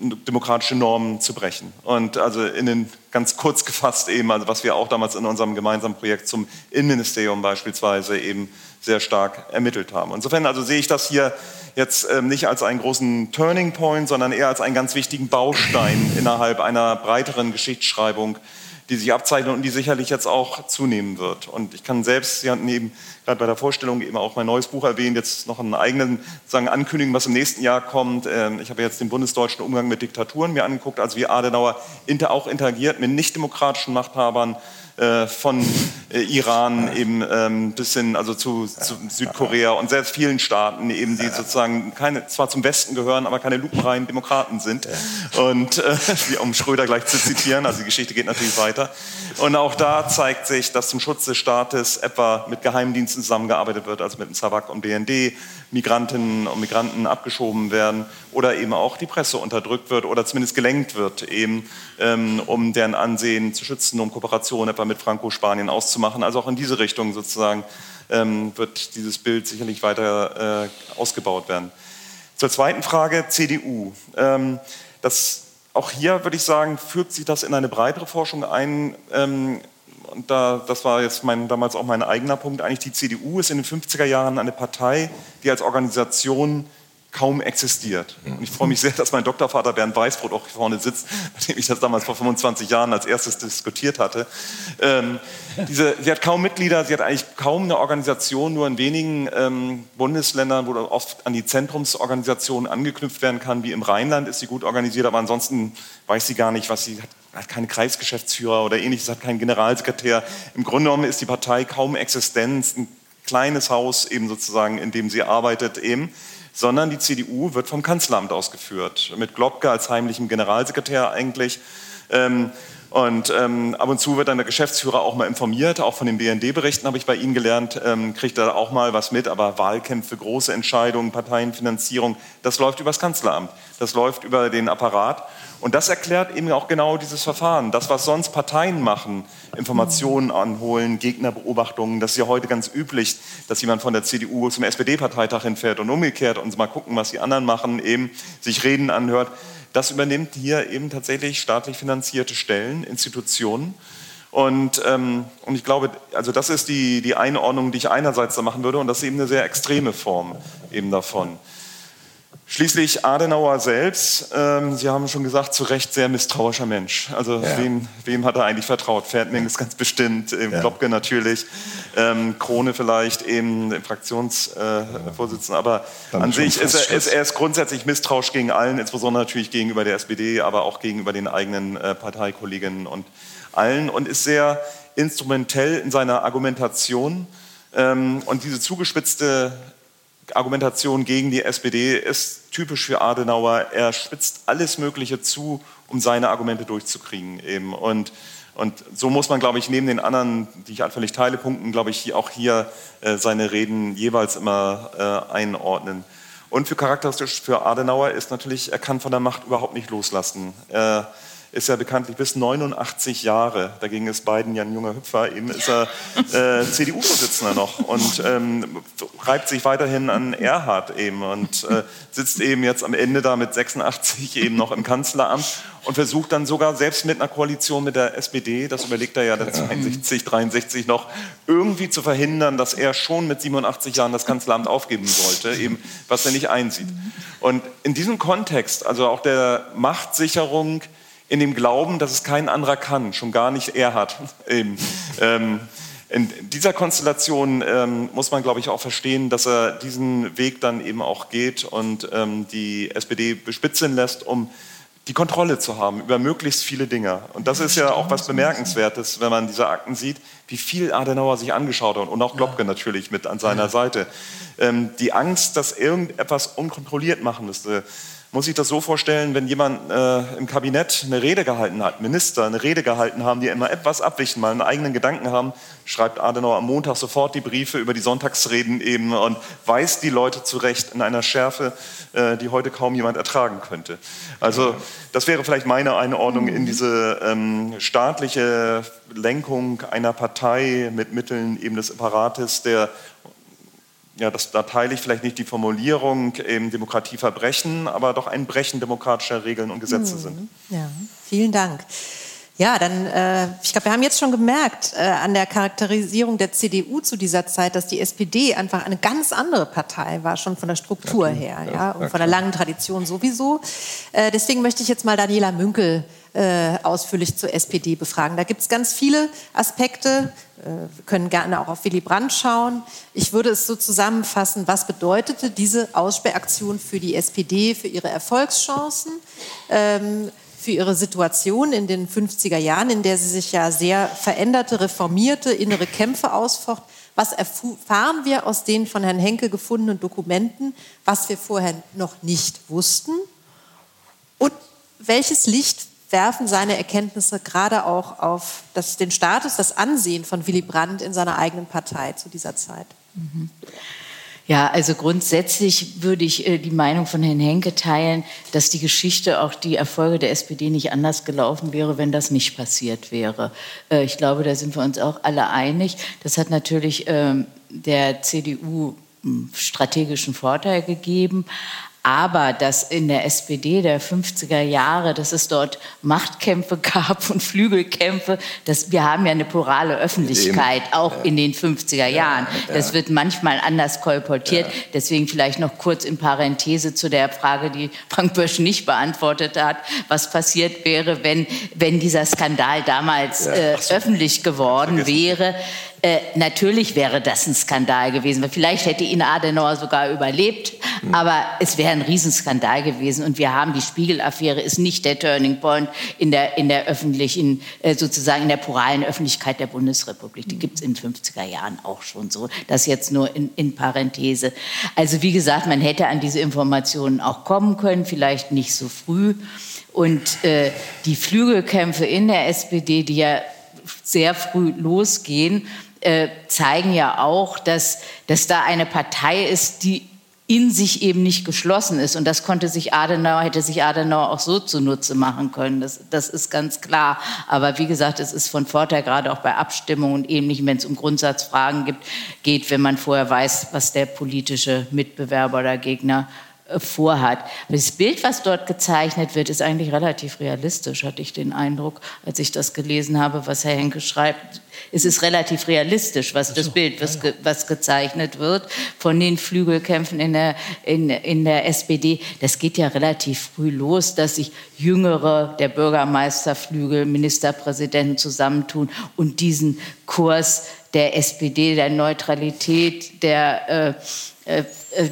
demokratische Normen zu brechen. Und also in den, ganz kurz gefasst eben, also was wir auch damals in unserem gemeinsamen Projekt zum Innenministerium beispielsweise eben sehr stark ermittelt haben. Insofern also sehe ich das hier jetzt ähm, nicht als einen großen Turning Point, sondern eher als einen ganz wichtigen Baustein innerhalb einer breiteren Geschichtsschreibung, die sich abzeichnet und die sicherlich jetzt auch zunehmen wird. Und ich kann selbst, Sie hatten eben gerade bei der Vorstellung eben auch mein neues Buch erwähnt, jetzt noch einen eigenen sagen, Ankündigen, was im nächsten Jahr kommt. Ähm, ich habe jetzt den bundesdeutschen Umgang mit Diktaturen mir angeguckt, also wie Adenauer auch interagiert mit nichtdemokratischen Machthabern, äh, von äh, Iran eben ähm, bis hin also zu, zu, Südkorea und sehr vielen Staaten eben, die sozusagen keine, zwar zum Westen gehören, aber keine lupenreinen Demokraten sind. Und äh, um Schröder gleich zu zitieren, also die Geschichte geht natürlich weiter. Und auch da zeigt sich, dass zum Schutz des Staates etwa mit Geheimdiensten zusammengearbeitet wird, also mit dem SAVAK und BND, Migrantinnen und Migranten abgeschoben werden oder eben auch die Presse unterdrückt wird oder zumindest gelenkt wird, eben ähm, um deren Ansehen zu schützen, um Kooperation etwa mit Franco-Spanien auszumachen. Also auch in diese Richtung sozusagen ähm, wird dieses Bild sicherlich weiter äh, ausgebaut werden. Zur zweiten Frage, CDU. Ähm, das, auch hier würde ich sagen, führt sich das in eine breitere Forschung ein. Ähm, und da, das war jetzt mein, damals auch mein eigener Punkt, eigentlich die CDU ist in den 50er Jahren eine Partei, die als Organisation kaum existiert. Und ich freue mich sehr, dass mein Doktorvater Bernd Weißbrot auch vorne sitzt, mit dem ich das damals vor 25 Jahren als erstes diskutiert hatte. Ähm, diese, sie hat kaum Mitglieder, sie hat eigentlich kaum eine Organisation, nur in wenigen ähm, Bundesländern, wo oft an die Zentrumsorganisationen angeknüpft werden kann, wie im Rheinland ist sie gut organisiert, aber ansonsten weiß sie gar nicht, was sie hat hat keine Kreisgeschäftsführer oder ähnliches, hat keinen Generalsekretär. Im Grunde genommen ist die Partei kaum Existenz, ein kleines Haus eben sozusagen, in dem sie arbeitet eben, sondern die CDU wird vom Kanzleramt ausgeführt, mit Globke als heimlichem Generalsekretär eigentlich. Ähm, und ähm, ab und zu wird dann der Geschäftsführer auch mal informiert, auch von den BND-Berichten habe ich bei Ihnen gelernt, ähm, kriegt er auch mal was mit, aber Wahlkämpfe, große Entscheidungen, Parteienfinanzierung, das läuft über das Kanzleramt, das läuft über den Apparat. Und das erklärt eben auch genau dieses Verfahren. Das, was sonst Parteien machen, Informationen anholen, Gegnerbeobachtungen, das ist ja heute ganz üblich, dass jemand von der CDU zum SPD-Parteitag hinfährt und umgekehrt und mal gucken, was die anderen machen, eben sich Reden anhört. Das übernimmt hier eben tatsächlich staatlich finanzierte Stellen, Institutionen. Und, ähm, und ich glaube, also das ist die, die Einordnung, die ich einerseits da machen würde, und das ist eben eine sehr extreme Form eben davon. Schließlich Adenauer selbst, ähm, Sie haben schon gesagt, zu Recht sehr misstrauischer Mensch. Also ja. wem, wem, hat er eigentlich vertraut? Ferdinand ist ganz bestimmt, ähm, ja. Klopke natürlich, ähm, Krone vielleicht, eben Fraktionsvorsitzender. Äh, aber Dann an sich ist er, ist er, ist grundsätzlich misstrauisch gegen allen, insbesondere natürlich gegenüber der SPD, aber auch gegenüber den eigenen äh, Parteikolleginnen und allen und ist sehr instrumentell in seiner Argumentation. Ähm, und diese zugespitzte Argumentation gegen die SPD ist typisch für Adenauer. Er spitzt alles Mögliche zu, um seine Argumente durchzukriegen. Eben. Und, und so muss man, glaube ich, neben den anderen, die ich völlig teile, Punkten, glaube ich, auch hier äh, seine Reden jeweils immer äh, einordnen. Und für charakteristisch für Adenauer ist natürlich, er kann von der Macht überhaupt nicht loslassen. Er, ist er bekanntlich bis 89 Jahre, dagegen ist Biden ja ein junger Hüpfer, eben ist er äh, CDU-Vorsitzender noch und ähm, reibt sich weiterhin an Erhard eben und äh, sitzt eben jetzt am Ende da mit 86 eben noch im Kanzleramt und versucht dann sogar selbst mit einer Koalition mit der SPD, das überlegt er ja dann 62, 63 noch, irgendwie zu verhindern, dass er schon mit 87 Jahren das Kanzleramt aufgeben sollte, eben was er nicht einsieht. Und in diesem Kontext, also auch der Machtsicherung, in dem Glauben, dass es kein anderer kann, schon gar nicht er hat. Ähm, in dieser Konstellation ähm, muss man, glaube ich, auch verstehen, dass er diesen Weg dann eben auch geht und ähm, die SPD bespitzeln lässt, um die Kontrolle zu haben über möglichst viele Dinge. Und das ist ja auch was Bemerkenswertes, wenn man diese Akten sieht, wie viel Adenauer sich angeschaut hat und auch Globke natürlich mit an seiner Seite. Ähm, die Angst, dass irgendetwas unkontrolliert machen müsste, muss ich das so vorstellen, wenn jemand äh, im Kabinett eine Rede gehalten hat, Minister eine Rede gehalten haben, die immer etwas abwichen, mal einen eigenen Gedanken haben, schreibt Adenauer am Montag sofort die Briefe über die Sonntagsreden eben und weist die Leute zurecht in einer Schärfe, äh, die heute kaum jemand ertragen könnte. Also das wäre vielleicht meine Einordnung in diese ähm, staatliche Lenkung einer Partei mit Mitteln eben des Apparates, der ja, das, da teile ich vielleicht nicht die Formulierung eben Demokratieverbrechen, aber doch ein Brechen demokratischer Regeln und Gesetze mhm. sind. Ja, vielen Dank. Ja, dann, äh, ich glaube, wir haben jetzt schon gemerkt äh, an der Charakterisierung der CDU zu dieser Zeit, dass die SPD einfach eine ganz andere Partei war, schon von der Struktur her ja, und von der langen Tradition sowieso. Äh, deswegen möchte ich jetzt mal Daniela Münkel äh, ausführlich zur SPD befragen. Da gibt es ganz viele Aspekte. Äh, wir können gerne auch auf Willy Brandt schauen. Ich würde es so zusammenfassen, was bedeutete diese Aussperraktion für die SPD, für ihre Erfolgschancen? Ähm, für ihre Situation in den 50er Jahren, in der sie sich ja sehr veränderte, reformierte, innere Kämpfe ausfocht. Was erfahren wir aus den von Herrn Henke gefundenen Dokumenten, was wir vorher noch nicht wussten? Und welches Licht werfen seine Erkenntnisse gerade auch auf das, den Status, das Ansehen von Willy Brandt in seiner eigenen Partei zu dieser Zeit? Mhm. Ja, also grundsätzlich würde ich äh, die Meinung von Herrn Henke teilen, dass die Geschichte, auch die Erfolge der SPD nicht anders gelaufen wäre, wenn das nicht passiert wäre. Äh, ich glaube, da sind wir uns auch alle einig. Das hat natürlich ähm, der CDU hm, strategischen Vorteil gegeben. Aber dass in der SPD der 50er Jahre, dass es dort Machtkämpfe gab und Flügelkämpfe, dass wir haben ja eine plurale Öffentlichkeit, auch ja. in den 50er Jahren. Das wird manchmal anders kolportiert. Ja. Deswegen vielleicht noch kurz in Parenthese zu der Frage, die Frank Bösch nicht beantwortet hat, was passiert wäre, wenn, wenn dieser Skandal damals äh, so. öffentlich geworden wäre. Äh, natürlich wäre das ein Skandal gewesen. Vielleicht hätte ihn Adenauer sogar überlebt, mhm. aber es wäre ein Riesenskandal gewesen. Und wir haben die Spiegel-Affäre ist nicht der Turning Point in der, in der öffentlichen, äh, sozusagen in der pluralen Öffentlichkeit der Bundesrepublik. Die gibt es in den 50er Jahren auch schon so. Das jetzt nur in, in Parenthese. Also wie gesagt, man hätte an diese Informationen auch kommen können, vielleicht nicht so früh. Und äh, die Flügelkämpfe in der SPD, die ja sehr früh losgehen, äh, zeigen ja auch, dass, dass da eine Partei ist, die in sich eben nicht geschlossen ist. Und das konnte sich Adenauer, hätte sich Adenauer auch so zunutze machen können. Das, das ist ganz klar. Aber wie gesagt, es ist von Vorteil, gerade auch bei Abstimmungen und ähnlichem, wenn es um Grundsatzfragen gibt, geht, wenn man vorher weiß, was der politische Mitbewerber oder Gegner äh, vorhat. Das Bild, was dort gezeichnet wird, ist eigentlich relativ realistisch, hatte ich den Eindruck, als ich das gelesen habe, was Herr Henke schreibt. Es ist relativ realistisch, was das Bild, was, ge, was gezeichnet wird von den Flügelkämpfen in der, in, in der SPD. Das geht ja relativ früh los, dass sich Jüngere, der Bürgermeisterflügel, Ministerpräsidenten zusammentun und diesen Kurs der SPD, der Neutralität, der, äh, äh,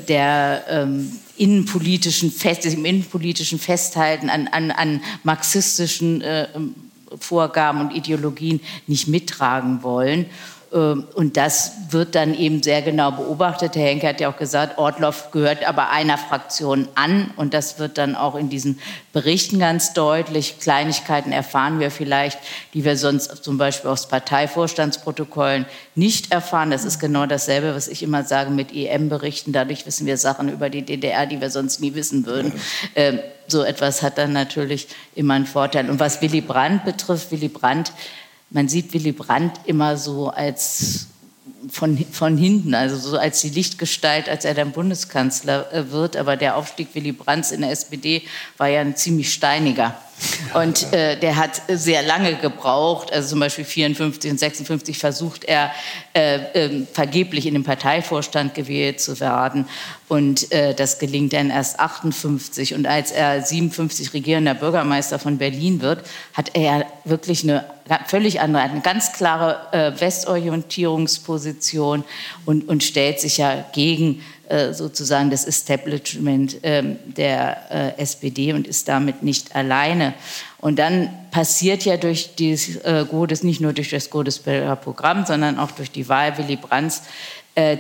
der ähm, innenpolitischen Fest, im innenpolitischen Festhalten an, an, an marxistischen äh, Vorgaben und Ideologien nicht mittragen wollen. Ähm, und das wird dann eben sehr genau beobachtet. Herr Henke hat ja auch gesagt, Ortloff gehört aber einer Fraktion an. Und das wird dann auch in diesen Berichten ganz deutlich. Kleinigkeiten erfahren wir vielleicht, die wir sonst zum Beispiel aus Parteivorstandsprotokollen nicht erfahren. Das ist genau dasselbe, was ich immer sage mit EM-Berichten. Dadurch wissen wir Sachen über die DDR, die wir sonst nie wissen würden. Ähm, so etwas hat dann natürlich immer einen Vorteil. Und was Willy Brandt betrifft, Willy Brandt man sieht Willy Brandt immer so als von, von hinten, also so als die Lichtgestalt, als er dann Bundeskanzler äh, wird. Aber der Aufstieg Willy Brandts in der SPD war ja ein ziemlich steiniger. Und äh, der hat sehr lange gebraucht. Also zum Beispiel 54 und 56 versucht er äh, äh, vergeblich in den Parteivorstand gewählt zu werden. Und äh, das gelingt dann erst 58. Und als er 57 regierender Bürgermeister von Berlin wird, hat er wirklich eine völlig andere, eine ganz klare äh, Westorientierungsposition und, und stellt sich ja gegen äh, sozusagen das Establishment ähm, der äh, SPD und ist damit nicht alleine. Und dann passiert ja durch dieses äh, Godes, nicht nur durch das Godesberger Programm, sondern auch durch die Wahl Willy Brandts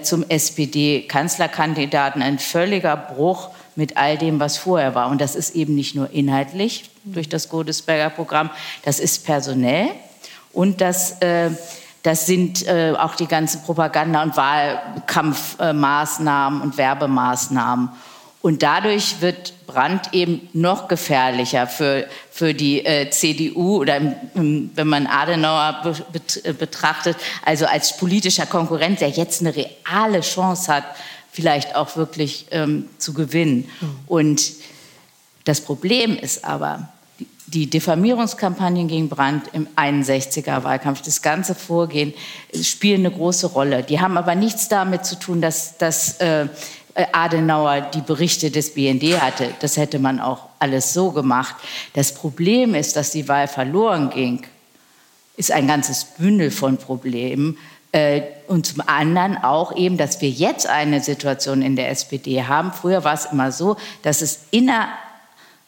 zum SPD-Kanzlerkandidaten ein völliger Bruch mit all dem, was vorher war. Und das ist eben nicht nur inhaltlich durch das Godesberger Programm, das ist personell und das äh, das sind äh, auch die ganzen Propaganda- und Wahlkampfmaßnahmen äh, und Werbemaßnahmen. Und dadurch wird Brandt eben noch gefährlicher für, für die äh, CDU oder im, wenn man Adenauer be, be, betrachtet, also als politischer Konkurrent, der jetzt eine reale Chance hat, vielleicht auch wirklich ähm, zu gewinnen. Mhm. Und das Problem ist aber, die Diffamierungskampagnen gegen Brandt im 61er Wahlkampf, das ganze Vorgehen spielen eine große Rolle. Die haben aber nichts damit zu tun, dass, dass äh, Adenauer die Berichte des BND hatte. Das hätte man auch alles so gemacht. Das Problem ist, dass die Wahl verloren ging, ist ein ganzes Bündel von Problemen. Äh, und zum anderen auch eben, dass wir jetzt eine Situation in der SPD haben. Früher war es immer so, dass es inner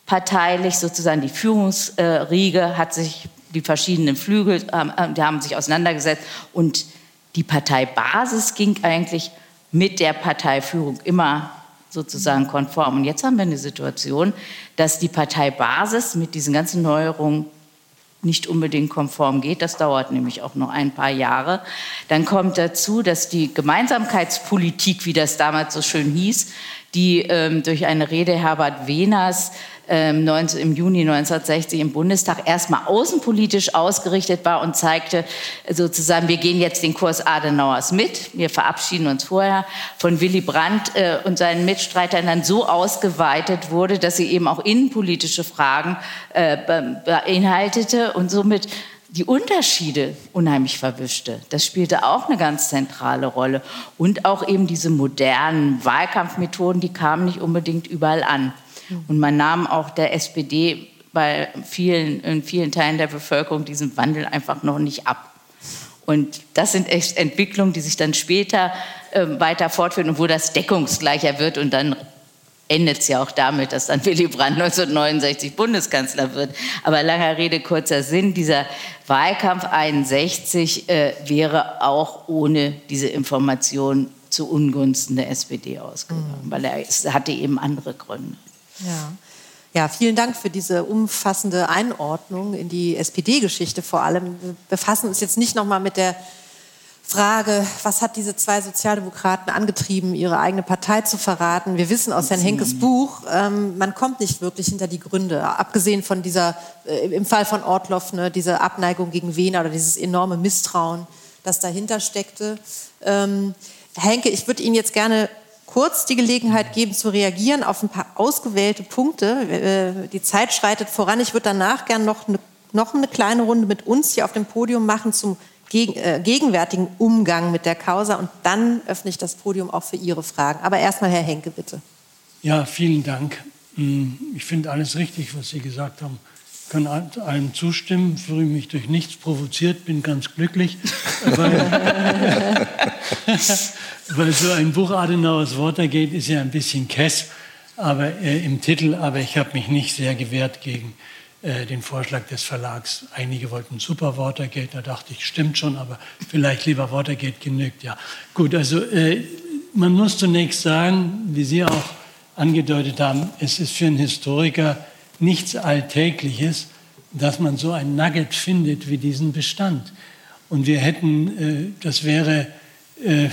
parteilich sozusagen die Führungsriege hat sich, die verschiedenen Flügel, äh, die haben sich auseinandergesetzt und die Parteibasis ging eigentlich mit der Parteiführung immer sozusagen konform. Und jetzt haben wir eine Situation, dass die Parteibasis mit diesen ganzen Neuerungen nicht unbedingt konform geht. Das dauert nämlich auch noch ein paar Jahre. Dann kommt dazu, dass die Gemeinsamkeitspolitik, wie das damals so schön hieß, die ähm, durch eine Rede Herbert Wehners ähm, 19, im Juni 1960 im Bundestag erstmal außenpolitisch ausgerichtet war und zeigte sozusagen, wir gehen jetzt den Kurs Adenauers mit, wir verabschieden uns vorher von Willy Brandt äh, und seinen Mitstreitern dann so ausgeweitet wurde, dass sie eben auch innenpolitische Fragen äh, beinhaltete und somit die Unterschiede unheimlich verwischte. Das spielte auch eine ganz zentrale Rolle. Und auch eben diese modernen Wahlkampfmethoden, die kamen nicht unbedingt überall an. Und man nahm auch der SPD bei vielen, in vielen Teilen der Bevölkerung diesen Wandel einfach noch nicht ab. Und das sind echt Entwicklungen, die sich dann später äh, weiter fortführen und wo das deckungsgleicher wird und dann endet es ja auch damit, dass dann Willy Brandt 1969 Bundeskanzler wird. Aber langer Rede, kurzer Sinn, dieser Wahlkampf 61 äh, wäre auch ohne diese Information zu Ungunsten der SPD ausgegangen, mhm. weil er hatte eben andere Gründe. Ja. Ja, vielen Dank für diese umfassende Einordnung in die SPD-Geschichte vor allem. Wir befassen uns jetzt nicht nochmal mit der Frage, was hat diese zwei Sozialdemokraten angetrieben, ihre eigene Partei zu verraten? Wir wissen aus Herrn Henkes Buch, ähm, man kommt nicht wirklich hinter die Gründe. Abgesehen von dieser, äh, im Fall von Ortloff, ne, diese Abneigung gegen Wiener oder dieses enorme Misstrauen, das dahinter steckte. Ähm, Henke, ich würde Ihnen jetzt gerne kurz die Gelegenheit geben zu reagieren auf ein paar ausgewählte Punkte. Äh, die Zeit schreitet voran. Ich würde danach gerne noch eine, noch eine kleine Runde mit uns hier auf dem Podium machen zum äh, gegenwärtigen Umgang mit der Causa und dann öffne ich das Podium auch für Ihre Fragen. Aber erstmal Herr Henke, bitte. Ja, vielen Dank. Hm, ich finde alles richtig, was Sie gesagt haben. Kann allem zustimmen, fühle mich durch nichts provoziert, bin ganz glücklich. Weil, weil so ein Buch Adenauers Watergate ist ja ein bisschen kess aber, äh, im Titel, aber ich habe mich nicht sehr gewehrt gegen äh, den Vorschlag des Verlags. Einige wollten Super Watergate, da dachte ich, stimmt schon, aber vielleicht lieber Watergate genügt. Ja, gut, also äh, man muss zunächst sagen, wie Sie auch angedeutet haben, es ist für einen Historiker nichts Alltägliches, dass man so ein Nugget findet wie diesen Bestand. Und wir hätten, äh, das wäre äh,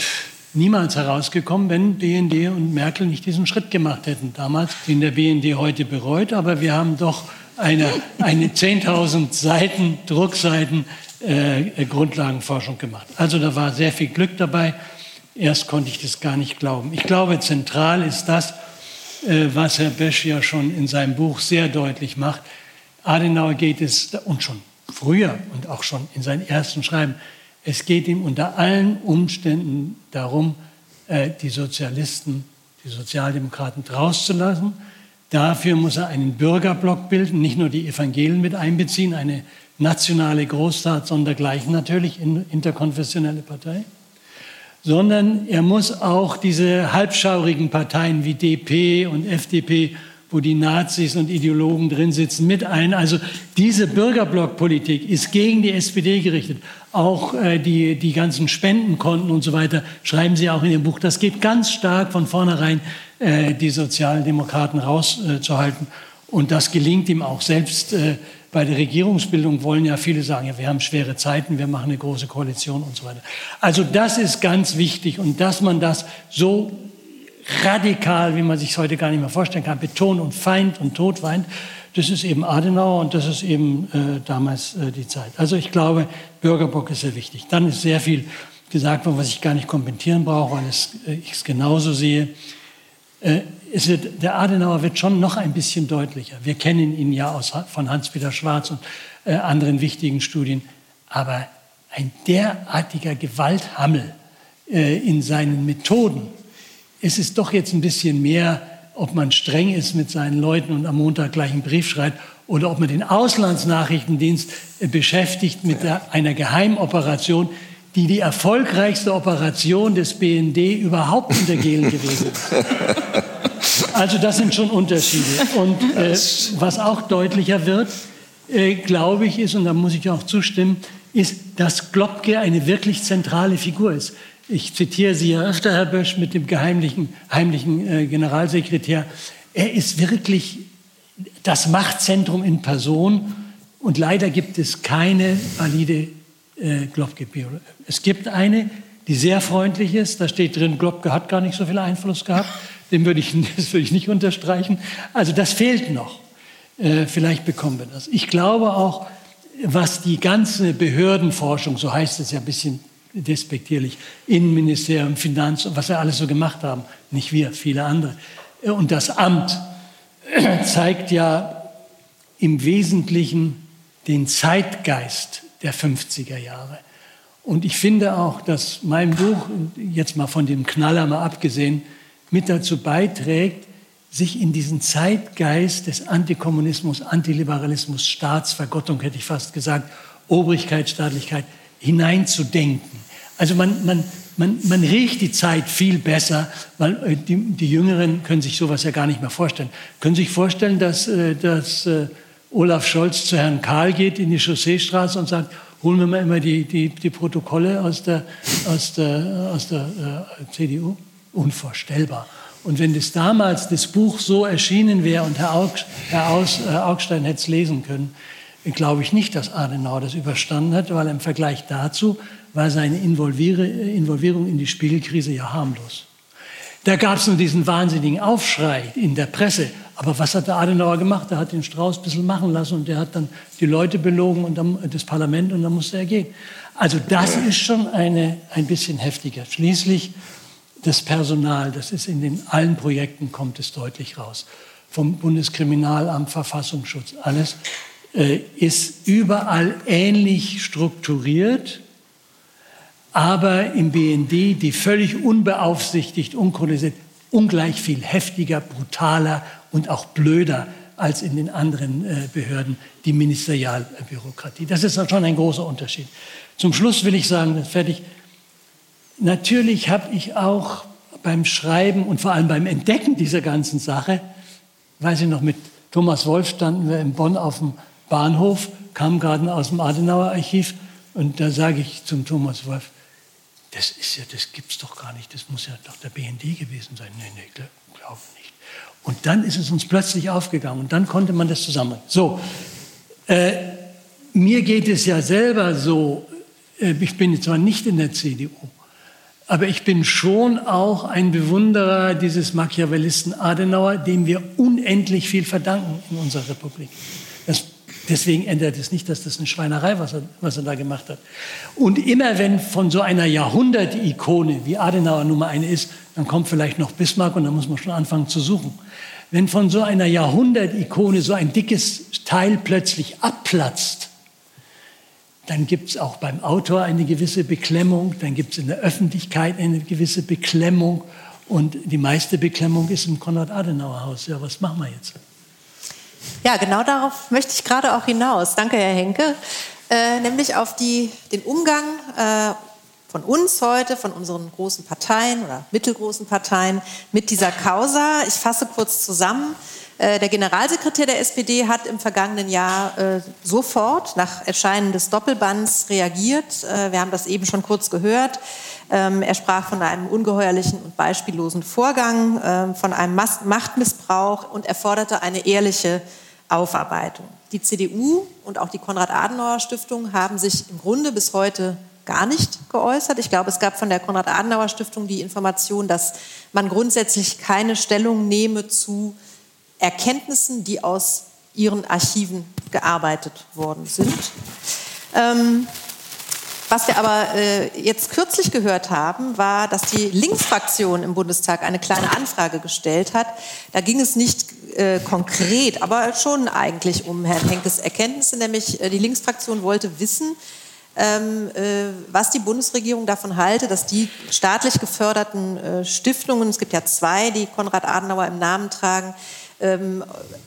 niemals herausgekommen, wenn BND und Merkel nicht diesen Schritt gemacht hätten damals, den der BND heute bereut. Aber wir haben doch eine, eine 10.000 Seiten, Druckseiten äh, Grundlagenforschung gemacht. Also da war sehr viel Glück dabei. Erst konnte ich das gar nicht glauben. Ich glaube, zentral ist das, was Herr Besch ja schon in seinem Buch sehr deutlich macht. Adenauer geht es, und schon früher und auch schon in seinen ersten Schreiben, es geht ihm unter allen Umständen darum, äh, die Sozialisten, die Sozialdemokraten rauszulassen. Dafür muss er einen Bürgerblock bilden, nicht nur die Evangelien mit einbeziehen, eine nationale Großtat sondergleichen natürlich, interkonfessionelle Partei, sondern er muss auch diese halbschaurigen Parteien wie DP und FDP wo die Nazis und Ideologen drin sitzen, mit ein. Also diese Bürgerblockpolitik ist gegen die SPD gerichtet. Auch äh, die, die ganzen Spendenkonten und so weiter schreiben Sie auch in Ihrem Buch. Das geht ganz stark von vornherein, äh, die Sozialdemokraten rauszuhalten. Äh, und das gelingt ihm auch. Selbst äh, bei der Regierungsbildung wollen ja viele sagen, ja, wir haben schwere Zeiten, wir machen eine große Koalition und so weiter. Also das ist ganz wichtig. Und dass man das so radikal, wie man sich heute gar nicht mehr vorstellen kann, betont und Feind und Todfeind. Das ist eben Adenauer und das ist eben äh, damals äh, die Zeit. Also ich glaube, Bürgerbock ist sehr wichtig. Dann ist sehr viel gesagt worden, was ich gar nicht kommentieren brauche, weil es, äh, ich es genauso sehe. Wird, der Adenauer wird schon noch ein bisschen deutlicher. Wir kennen ihn ja aus, von Hans-Peter Schwarz und äh, anderen wichtigen Studien. Aber ein derartiger Gewalthammel äh, in seinen Methoden, es ist doch jetzt ein bisschen mehr, ob man streng ist mit seinen Leuten und am Montag gleich einen Brief schreibt oder ob man den Auslandsnachrichtendienst äh, beschäftigt mit der, einer Geheimoperation, die die erfolgreichste Operation des BND überhaupt in der Gehlen gewesen ist. Also das sind schon Unterschiede. Und äh, was auch deutlicher wird, äh, glaube ich, ist, und da muss ich auch zustimmen, ist, dass Globke eine wirklich zentrale Figur ist. Ich zitiere Sie ja öfter, Herr Bösch, mit dem geheimlichen, heimlichen äh, Generalsekretär. Er ist wirklich das Machtzentrum in Person und leider gibt es keine valide äh, Globke-Biografie. Es gibt eine, die sehr freundlich ist. Da steht drin, Globke hat gar nicht so viel Einfluss gehabt. Dem würde ich, das würde ich nicht unterstreichen. Also das fehlt noch. Äh, vielleicht bekommen wir das. Ich glaube auch, was die ganze Behördenforschung, so heißt es ja ein bisschen despektierlich, Innenministerium, Finanz was wir alles so gemacht haben, nicht wir, viele andere, äh, und das Amt zeigt ja im Wesentlichen den Zeitgeist der 50er Jahre. Und ich finde auch, dass mein Buch, jetzt mal von dem Knaller mal abgesehen, mit dazu beiträgt, sich in diesen Zeitgeist des Antikommunismus, Antiliberalismus, Staatsvergottung, hätte ich fast gesagt, Obrigkeit, Staatlichkeit hineinzudenken. Also man, man, man, man riecht die Zeit viel besser, weil äh, die, die Jüngeren können sich sowas ja gar nicht mehr vorstellen. Können sich vorstellen, dass, äh, dass äh, Olaf Scholz zu Herrn Karl geht in die Chausseestraße und sagt, holen wir mal immer die, die, die Protokolle aus der, aus der, aus der äh, CDU? Unvorstellbar. Und wenn das damals das Buch so erschienen wäre und Herr, Aug, Herr Aus, äh, Augstein hätte es lesen können, glaube ich nicht, dass Adenauer das überstanden hat, weil im Vergleich dazu war seine Involvierung in die Spiegelkrise ja harmlos. Da gab es nur diesen wahnsinnigen Aufschrei in der Presse. Aber was hat der Adenauer gemacht? Er hat den Strauß ein bisschen machen lassen und der hat dann die Leute belogen und dann das Parlament und dann musste er gehen. Also das ist schon eine, ein bisschen heftiger. Schließlich das Personal, das ist in den allen Projekten, kommt es deutlich raus. Vom Bundeskriminalamt, Verfassungsschutz, alles äh, ist überall ähnlich strukturiert, aber im BND, die völlig unbeaufsichtigt, unkoordiniert, ungleich viel heftiger, brutaler und auch blöder als in den anderen äh, Behörden die Ministerialbürokratie. Das ist schon ein großer Unterschied. Zum Schluss will ich sagen, fertig, Natürlich habe ich auch beim Schreiben und vor allem beim Entdecken dieser ganzen Sache, weiß ich noch, mit Thomas Wolf standen wir in Bonn auf dem Bahnhof, kamen gerade aus dem Adenauer Archiv und da sage ich zum Thomas Wolf, das ist ja, das gibt's doch gar nicht, das muss ja doch der BND gewesen sein. Nee, nee, glaube nicht. Und dann ist es uns plötzlich aufgegangen und dann konnte man das zusammenbringen. So, äh, mir geht es ja selber so, äh, ich bin zwar nicht in der CDU, aber ich bin schon auch ein Bewunderer dieses Machiavellisten Adenauer, dem wir unendlich viel verdanken in unserer Republik. Das, deswegen ändert es nicht, dass das eine Schweinerei, was er, was er da gemacht hat. Und immer wenn von so einer Jahrhundert-Ikone, wie Adenauer Nummer eine ist, dann kommt vielleicht noch Bismarck und dann muss man schon anfangen zu suchen. Wenn von so einer Jahrhundert-Ikone so ein dickes Teil plötzlich abplatzt, dann gibt es auch beim Autor eine gewisse Beklemmung, dann gibt es in der Öffentlichkeit eine gewisse Beklemmung und die meiste Beklemmung ist im Konrad-Adenauer-Haus. Ja, was machen wir jetzt? Ja, genau darauf möchte ich gerade auch hinaus. Danke, Herr Henke. Äh, nämlich auf die, den Umgang äh, von uns heute, von unseren großen Parteien oder mittelgroßen Parteien mit dieser Causa. Ich fasse kurz zusammen. Äh, der Generalsekretär der SPD hat im vergangenen Jahr äh, sofort nach Erscheinen des Doppelbands reagiert. Äh, wir haben das eben schon kurz gehört. Ähm, er sprach von einem ungeheuerlichen und beispiellosen Vorgang, ähm, von einem Machtmissbrauch und er forderte eine ehrliche Aufarbeitung. Die CDU und auch die Konrad-Adenauer-Stiftung haben sich im Grunde bis heute gar nicht geäußert. Ich glaube, es gab von der Konrad-Adenauer-Stiftung die Information, dass man grundsätzlich keine Stellung nehme zu Erkenntnissen, die aus ihren Archiven gearbeitet worden sind. Ähm, Was wir aber äh, jetzt kürzlich gehört haben, war, dass die Linksfraktion im Bundestag eine kleine Anfrage gestellt hat. Da ging es nicht äh, konkret, aber schon eigentlich um Herrn Henkes Erkenntnisse, nämlich äh, die Linksfraktion wollte wissen, ähm, äh, was die Bundesregierung davon halte, dass die staatlich geförderten äh, Stiftungen, es gibt ja zwei, die Konrad Adenauer im Namen tragen,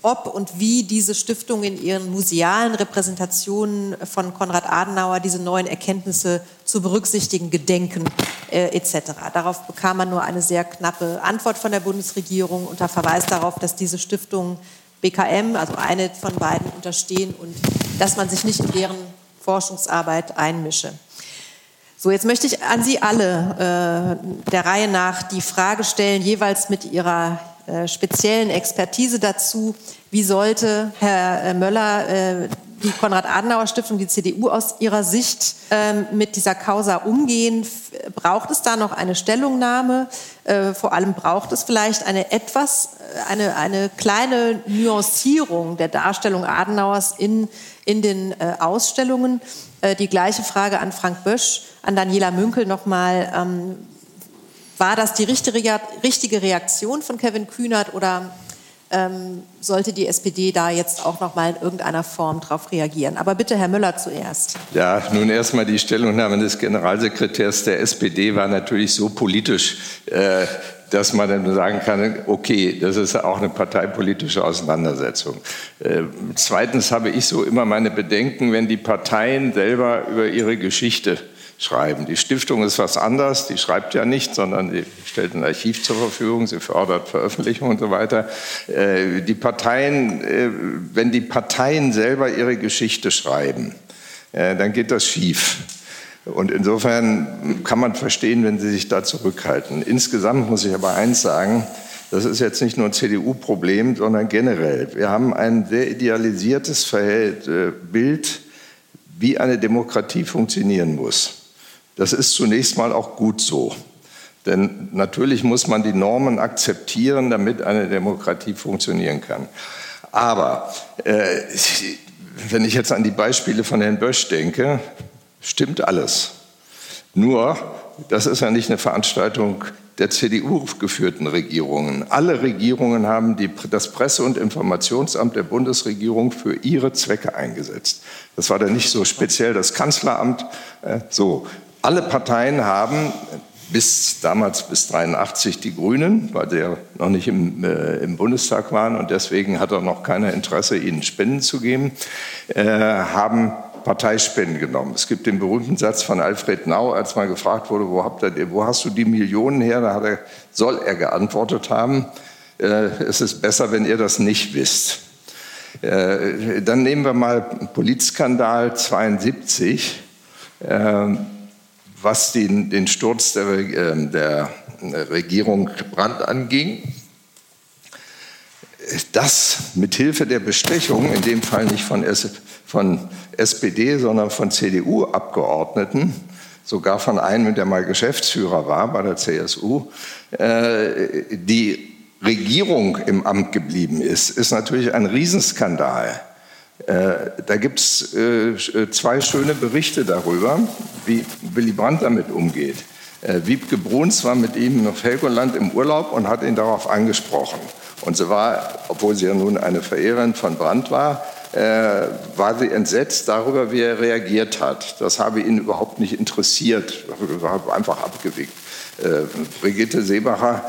ob und wie diese Stiftungen in ihren musealen Repräsentationen von Konrad Adenauer diese neuen Erkenntnisse zu berücksichtigen gedenken äh, etc. Darauf bekam man nur eine sehr knappe Antwort von der Bundesregierung unter Verweis darauf, dass diese Stiftungen BKM, also eine von beiden, unterstehen und dass man sich nicht in deren Forschungsarbeit einmische. So, jetzt möchte ich an Sie alle äh, der Reihe nach die Frage stellen, jeweils mit Ihrer speziellen Expertise dazu. Wie sollte Herr äh, Möller äh, die Konrad-Adenauer-Stiftung, die CDU aus Ihrer Sicht ähm, mit dieser Causa umgehen? Braucht es da noch eine Stellungnahme? Äh, vor allem braucht es vielleicht eine etwas, eine, eine kleine Nuancierung der Darstellung Adenauers in, in den äh, Ausstellungen. Äh, die gleiche Frage an Frank Bösch, an Daniela Münkel nochmal. Ähm, war das die richtige Reaktion von Kevin Kühnert oder ähm, sollte die SPD da jetzt auch noch mal in irgendeiner Form darauf reagieren? Aber bitte, Herr Müller zuerst. Ja, nun erstmal die Stellungnahme des Generalsekretärs der SPD war natürlich so politisch, äh, dass man dann sagen kann, okay, das ist auch eine parteipolitische Auseinandersetzung. Äh, zweitens habe ich so immer meine Bedenken, wenn die Parteien selber über ihre Geschichte schreiben. Die Stiftung ist was anderes, die schreibt ja nicht, sondern sie stellt ein Archiv zur Verfügung, sie fördert Veröffentlichungen und so weiter. Äh, die Parteien, äh, wenn die Parteien selber ihre Geschichte schreiben, äh, dann geht das schief. Und insofern kann man verstehen, wenn sie sich da zurückhalten. Insgesamt muss ich aber eins sagen, das ist jetzt nicht nur ein CDU-Problem, sondern generell. Wir haben ein sehr idealisiertes Bild, wie eine Demokratie funktionieren muss. Das ist zunächst mal auch gut so. Denn natürlich muss man die Normen akzeptieren, damit eine Demokratie funktionieren kann. Aber äh, wenn ich jetzt an die Beispiele von Herrn Bösch denke, stimmt alles. Nur, das ist ja nicht eine Veranstaltung der CDU geführten Regierungen. Alle Regierungen haben die, das Presse- und Informationsamt der Bundesregierung für ihre Zwecke eingesetzt. Das war dann nicht so speziell das Kanzleramt. Äh, so, alle Parteien haben bis damals bis 83 die Grünen, weil sie ja noch nicht im, äh, im Bundestag waren und deswegen hat er noch keiner Interesse, ihnen Spenden zu geben, äh, haben Parteispenden genommen. Es gibt den berühmten Satz von Alfred Nau, als mal gefragt wurde, wo, habt ihr, wo hast du die Millionen her? Da er, soll er geantwortet haben, äh, es ist besser, wenn ihr das nicht wisst. Äh, dann nehmen wir mal Polizskandal 72. Was den, den Sturz der, ähm, der Regierung Brandt anging, das mit Hilfe der Bestechung, in dem Fall nicht von, von SPD, sondern von CDU-Abgeordneten, sogar von einem, der mal Geschäftsführer war bei der CSU, äh, die Regierung im Amt geblieben ist, ist natürlich ein Riesenskandal. Äh, da gibt es äh, äh, zwei schöne Berichte darüber, wie Willy Brandt damit umgeht. Äh, Wiebke Bruns war mit ihm auf Helgoland im Urlaub und hat ihn darauf angesprochen. Und sie war, obwohl sie ja nun eine Verehrerin von Brandt war, äh, war sie entsetzt darüber, wie er reagiert hat. Das habe ihn überhaupt nicht interessiert, war einfach abgewickt. Äh, Brigitte Seebacher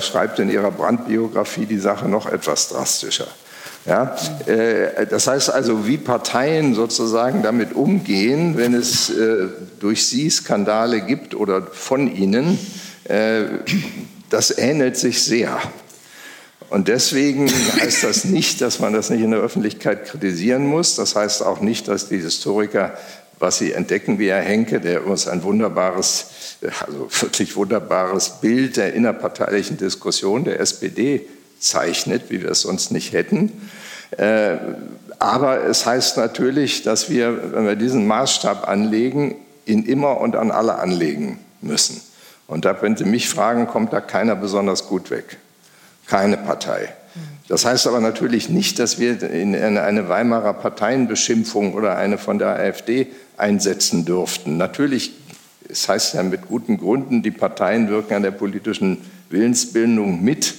schreibt in ihrer Brandbiografie die Sache noch etwas drastischer. Ja, äh, das heißt also, wie Parteien sozusagen damit umgehen, wenn es äh, durch sie Skandale gibt oder von ihnen, äh, das ähnelt sich sehr. Und deswegen heißt das nicht, dass man das nicht in der Öffentlichkeit kritisieren muss. Das heißt auch nicht, dass die Historiker, was sie entdecken, wie Herr Henke, der uns ein wunderbares, also wirklich wunderbares Bild der innerparteilichen Diskussion der SPD zeichnet, wie wir es sonst nicht hätten. Äh, aber es heißt natürlich, dass wir, wenn wir diesen Maßstab anlegen, ihn immer und an alle anlegen müssen. Und da, wenn Sie mich fragen, kommt da keiner besonders gut weg. Keine Partei. Das heißt aber natürlich nicht, dass wir in eine Weimarer Parteienbeschimpfung oder eine von der AfD einsetzen dürften. Natürlich, es heißt ja mit guten Gründen, die Parteien wirken an der politischen Willensbildung mit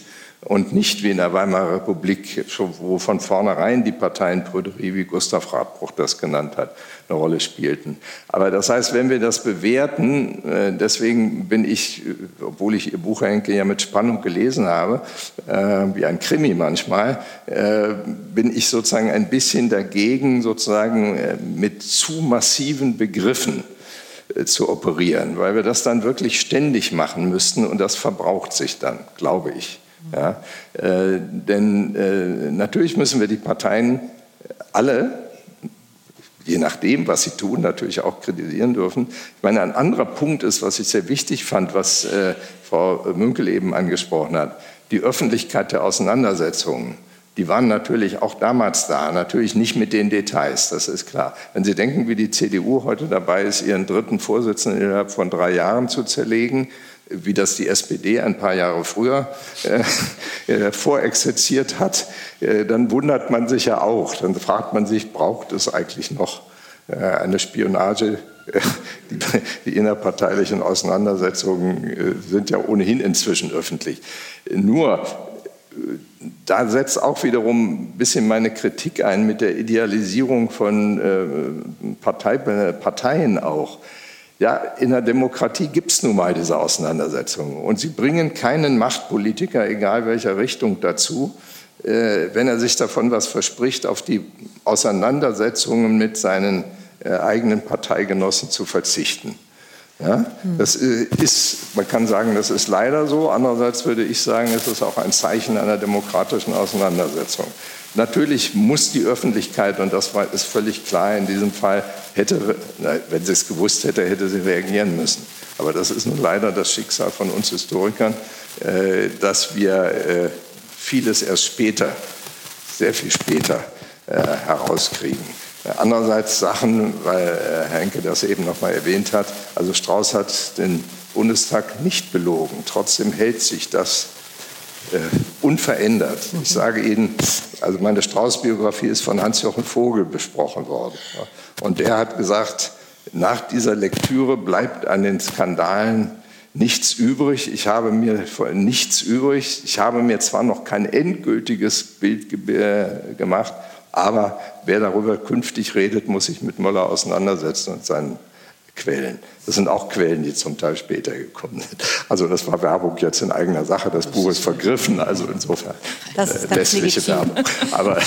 und nicht wie in der Weimarer Republik, wo von vornherein die Parteienprüderie, wie Gustav Radbruch das genannt hat, eine Rolle spielten. Aber das heißt, wenn wir das bewerten, äh, deswegen bin ich, äh, obwohl ich Ihr Buch, Henke, ja mit Spannung gelesen habe, äh, wie ein Krimi manchmal, bin ich sozusagen ein bisschen dagegen, sozusagen mit zu massiven Begriffen zu operieren, weil wir das dann wirklich ständig machen müssten und das verbraucht sich dann, glaube ich. Ja, äh, denn äh, natürlich müssen wir die Parteien alle, je nachdem, was sie tun, natürlich auch kritisieren dürfen. Ich meine, ein anderer Punkt ist, was ich sehr wichtig fand, was äh, Frau Münkel eben angesprochen hat, die Öffentlichkeit der Auseinandersetzungen. Die waren natürlich auch damals da, natürlich nicht mit den Details, das ist klar. Wenn Sie denken, wie die CDU heute dabei ist, ihren dritten Vorsitzenden innerhalb von drei Jahren zu zerlegen, wie das die SPD ein paar Jahre früher äh, äh, vorexerziert hat, äh, dann wundert man sich ja auch. Dann fragt man sich, braucht es eigentlich noch äh, eine Spionage? Die, die, innerparteilichen Auseinandersetzungen äh, sind ja ohnehin inzwischen öffentlich. Nur, äh, da setzt auch wiederum ein bisschen meine Kritik ein mit der Idealisierung von Partei, Parteien auch. Ja, in der Demokratie gibt es nun mal diese Auseinandersetzungen. Und sie bringen keinen Machtpolitiker, egal welcher Richtung, dazu, äh, wenn er sich davon was verspricht, auf die Auseinandersetzungen mit seinen äh, eigenen Parteigenossen zu verzichten. Ja, das äh, ist, man kann sagen, das ist leider so. Andererseits würde ich sagen, es ist auch ein Zeichen einer demokratischen Auseinandersetzung. Natürlich muss die Öffentlichkeit, und das ist völlig klar in diesem Fall, hätte, wenn sie es gewusst hätte, hätte sie reagieren müssen. Aber das ist nun leider das Schicksal von uns Historikern, äh, dass wir äh, vieles erst später, sehr viel später äh, herauskriegen. Andererseits Sachen, weil Henke das eben noch mal erwähnt hat, also Strauß hat den Bundestag nicht belogen. Trotzdem hält sich das unverändert. Ich sage Ihnen, also meine Strauß-Biografie ist von Hans-Jochen Vogel besprochen worden. Und der hat gesagt, nach dieser Lektüre bleibt an den Skandalen nichts übrig. Ich habe mir nichts übrig. Ich habe mir zwar noch kein endgültiges Bild gemacht, aber wer darüber künftig redet, muss sich mit Möller auseinandersetzen und seinen Quellen. Das sind auch Quellen, die zum Teil später gekommen sind. Also das war Werbung jetzt in eigener Sache. Das Buch ist vergriffen, also insofern das äh, lässliche Werbung. Aber,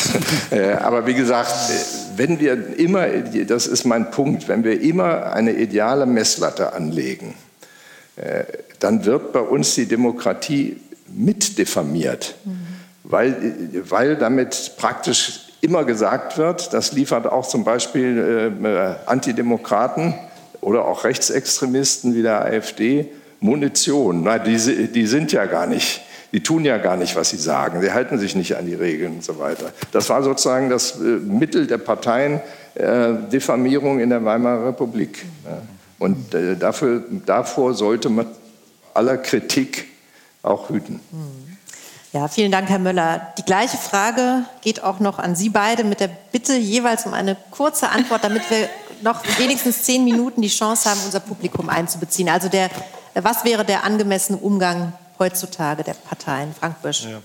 äh, aber wie gesagt, äh, wenn wir immer, das ist mein Punkt, wenn wir immer eine ideale Messlatte anlegen, äh, dann wird bei uns die Demokratie mitdefamiert, mhm. weil, weil damit praktisch immer gesagt wird, das liefert auch zum Beispiel äh, Antidemokraten, oder auch Rechtsextremisten wie der AfD Munition. Na, die, die sind ja gar nicht, die tun ja gar nicht, was sie sagen. Sie halten sich nicht an die Regeln und so weiter. Das war sozusagen das äh, Mittel der Parteien, äh, Diffamierung in der Weimarer Republik. Ja. Und äh, dafür, davor sollte man aller Kritik auch hüten. Ja, vielen Dank, Herr Möller. Die gleiche Frage geht auch noch an Sie beide mit der Bitte jeweils um eine kurze Antwort, damit wir noch wenigstens zehn Minuten die Chance haben, unser Publikum einzubeziehen. Also der, was wäre der angemessene Umgang heutzutage der Parteien? Frank Bösch. Ja.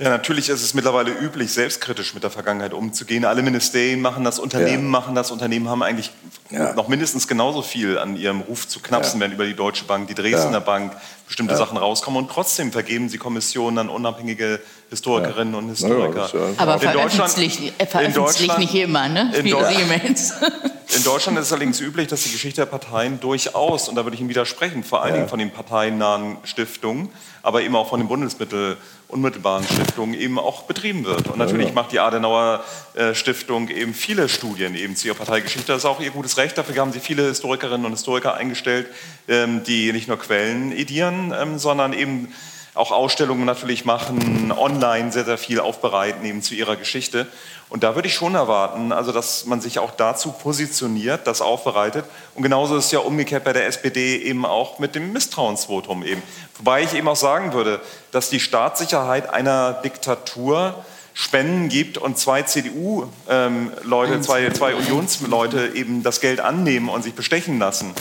Ja, natürlich ist es mittlerweile üblich, selbstkritisch mit der Vergangenheit umzugehen. Alle Ministerien machen das, Unternehmen ja. machen das. Unternehmen haben eigentlich ja. noch mindestens genauso viel an ihrem Ruf zu knapsen, ja. wenn über die Deutsche Bank, die Dresdner Bank bestimmte Sachen rauskommen. Und trotzdem vergeben sie Kommissionen an unabhängige Historikerinnen und Historiker. Aber veröffentlicht, veröffentlicht nicht immer, ne? In, Deu in Deutschland ist es allerdings üblich, dass die Geschichte der Parteien durchaus, und da würde ich Ihnen widersprechen, vor allen Dingen von den parteiennahen Stiftungen, aber eben auch von den Bundesmittel unmittelbaren Stiftungen eben auch betrieben wird. Und natürlich macht die Adenauer äh, Stiftung eben viele Studien eben zu ihrer Parteigeschichte. Das ist auch ihr gutes Recht. Dafür haben sie viele Historikerinnen und Historiker eingestellt, ähm, die nicht nur Quellen edieren, ähm, sondern eben auch Ausstellungen natürlich machen, online sehr, sehr viel aufbereiten, eben zu ihrer Geschichte. Und da würde ich schon erwarten, also dass man sich auch dazu positioniert, das aufbereitet. Und genauso ist es ja umgekehrt bei der SPD eben auch mit dem Misstrauensvotum eben. Wobei ich eben auch sagen würde, dass die Staatssicherheit einer Diktatur Spenden gibt und zwei CDU-Leute, ähm, zwei, zwei Unionsleute eben das Geld annehmen und sich bestechen lassen.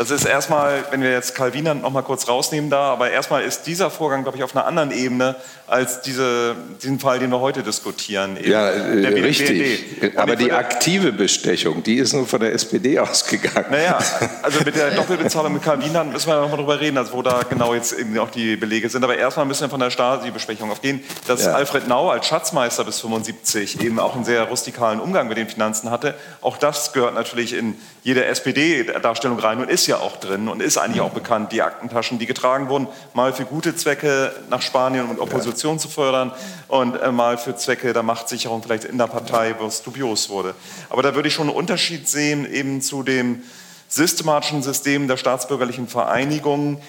Das ist erstmal, wenn wir jetzt Calvinant noch mal kurz rausnehmen da, aber erstmal ist dieser Vorgang, glaube ich, auf einer anderen Ebene als diese, diesen Fall, den wir heute diskutieren. Ja, äh, richtig. Aber die aktive Bestechung, die ist nur von der SPD ausgegangen. Naja, also mit der Doppelbezahlung mit Calvinant müssen wir noch mal drüber reden, also wo da genau jetzt eben auch die Belege sind. Aber erstmal müssen wir von der Stasi-Bestechung aufgehen, dass ja. Alfred Nau als Schatzmeister bis 75 eben auch einen sehr rustikalen Umgang mit den Finanzen hatte. Auch das gehört natürlich in jede SPD-Darstellung rein und ist ja auch drin und ist eigentlich auch bekannt, die Aktentaschen, die getragen wurden, mal für gute Zwecke nach Spanien und Opposition zu fördern und äh, mal für Zwecke der Machtsicherung vielleicht in der Partei, wo es dubios wurde. Aber da würde ich schon einen Unterschied sehen eben zu dem systematischen System der staatsbürgerlichen Vereinigung,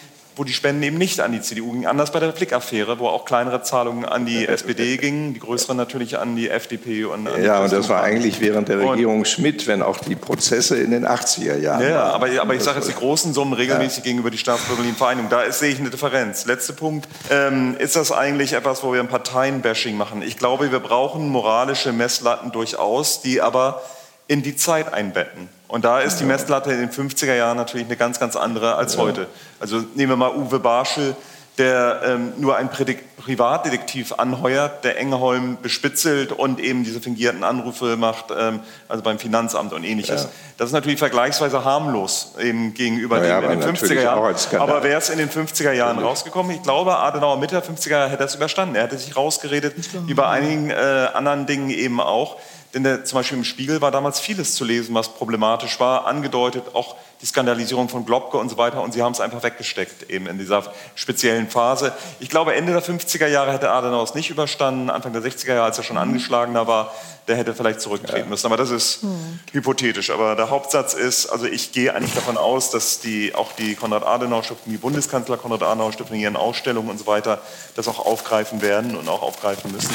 wo die Spenden eben nicht an die CDU gingen. Anders bei der Flick-Affäre, wo auch kleinere Zahlungen an die SPD gingen, die größeren natürlich an die FDP. Und an ja, und das war eigentlich während der Regierung und, Schmidt, wenn auch die Prozesse in den 80er Jahren. Ja, aber, aber ich sage jetzt die großen Summen regelmäßig ja. gegenüber die staatsbürgerlichen Vereinigungen. Da ist, sehe ich eine Differenz. Letzter Punkt. Ähm, ist das eigentlich etwas, wo wir ein Parteienbashing machen? Ich glaube, wir brauchen moralische Messlatten durchaus, die aber in die Zeit einbetten. Und da ist die Messlatte in den 50er Jahren natürlich eine ganz, ganz andere als ja. heute. Also nehmen wir mal Uwe Barschel, der ähm, nur ein Privatdetektiv anheuert, der Engeholm bespitzelt und eben diese fingierten Anrufe macht, ähm, also beim Finanzamt und ähnliches. Ja. Das ist natürlich vergleichsweise harmlos eben gegenüber ja, dem in den 50er Jahren. Aber wäre es in den 50er Jahren rausgekommen? Ich glaube, Adenauer Mitte der 50er Jahre hätte das überstanden. Er hätte sich rausgeredet, wie bei einigen äh, anderen Dingen eben auch. Denn der, zum Beispiel im Spiegel war damals vieles zu lesen, was problematisch war, angedeutet, auch die Skandalisierung von Globke und so weiter. Und sie haben es einfach weggesteckt, eben in dieser speziellen Phase. Ich glaube, Ende der 50er Jahre hätte Adenauer es nicht überstanden. Anfang der 60er Jahre, als er schon mhm. angeschlagener war, der hätte vielleicht zurücktreten ja. müssen. Aber das ist mhm. hypothetisch. Aber der Hauptsatz ist, also ich gehe eigentlich davon aus, dass die, auch die Konrad-Adenauer-Stiftung, die Bundeskanzler Konrad-Adenauer-Stiftung in ihren Ausstellungen und so weiter das auch aufgreifen werden und auch aufgreifen müssen.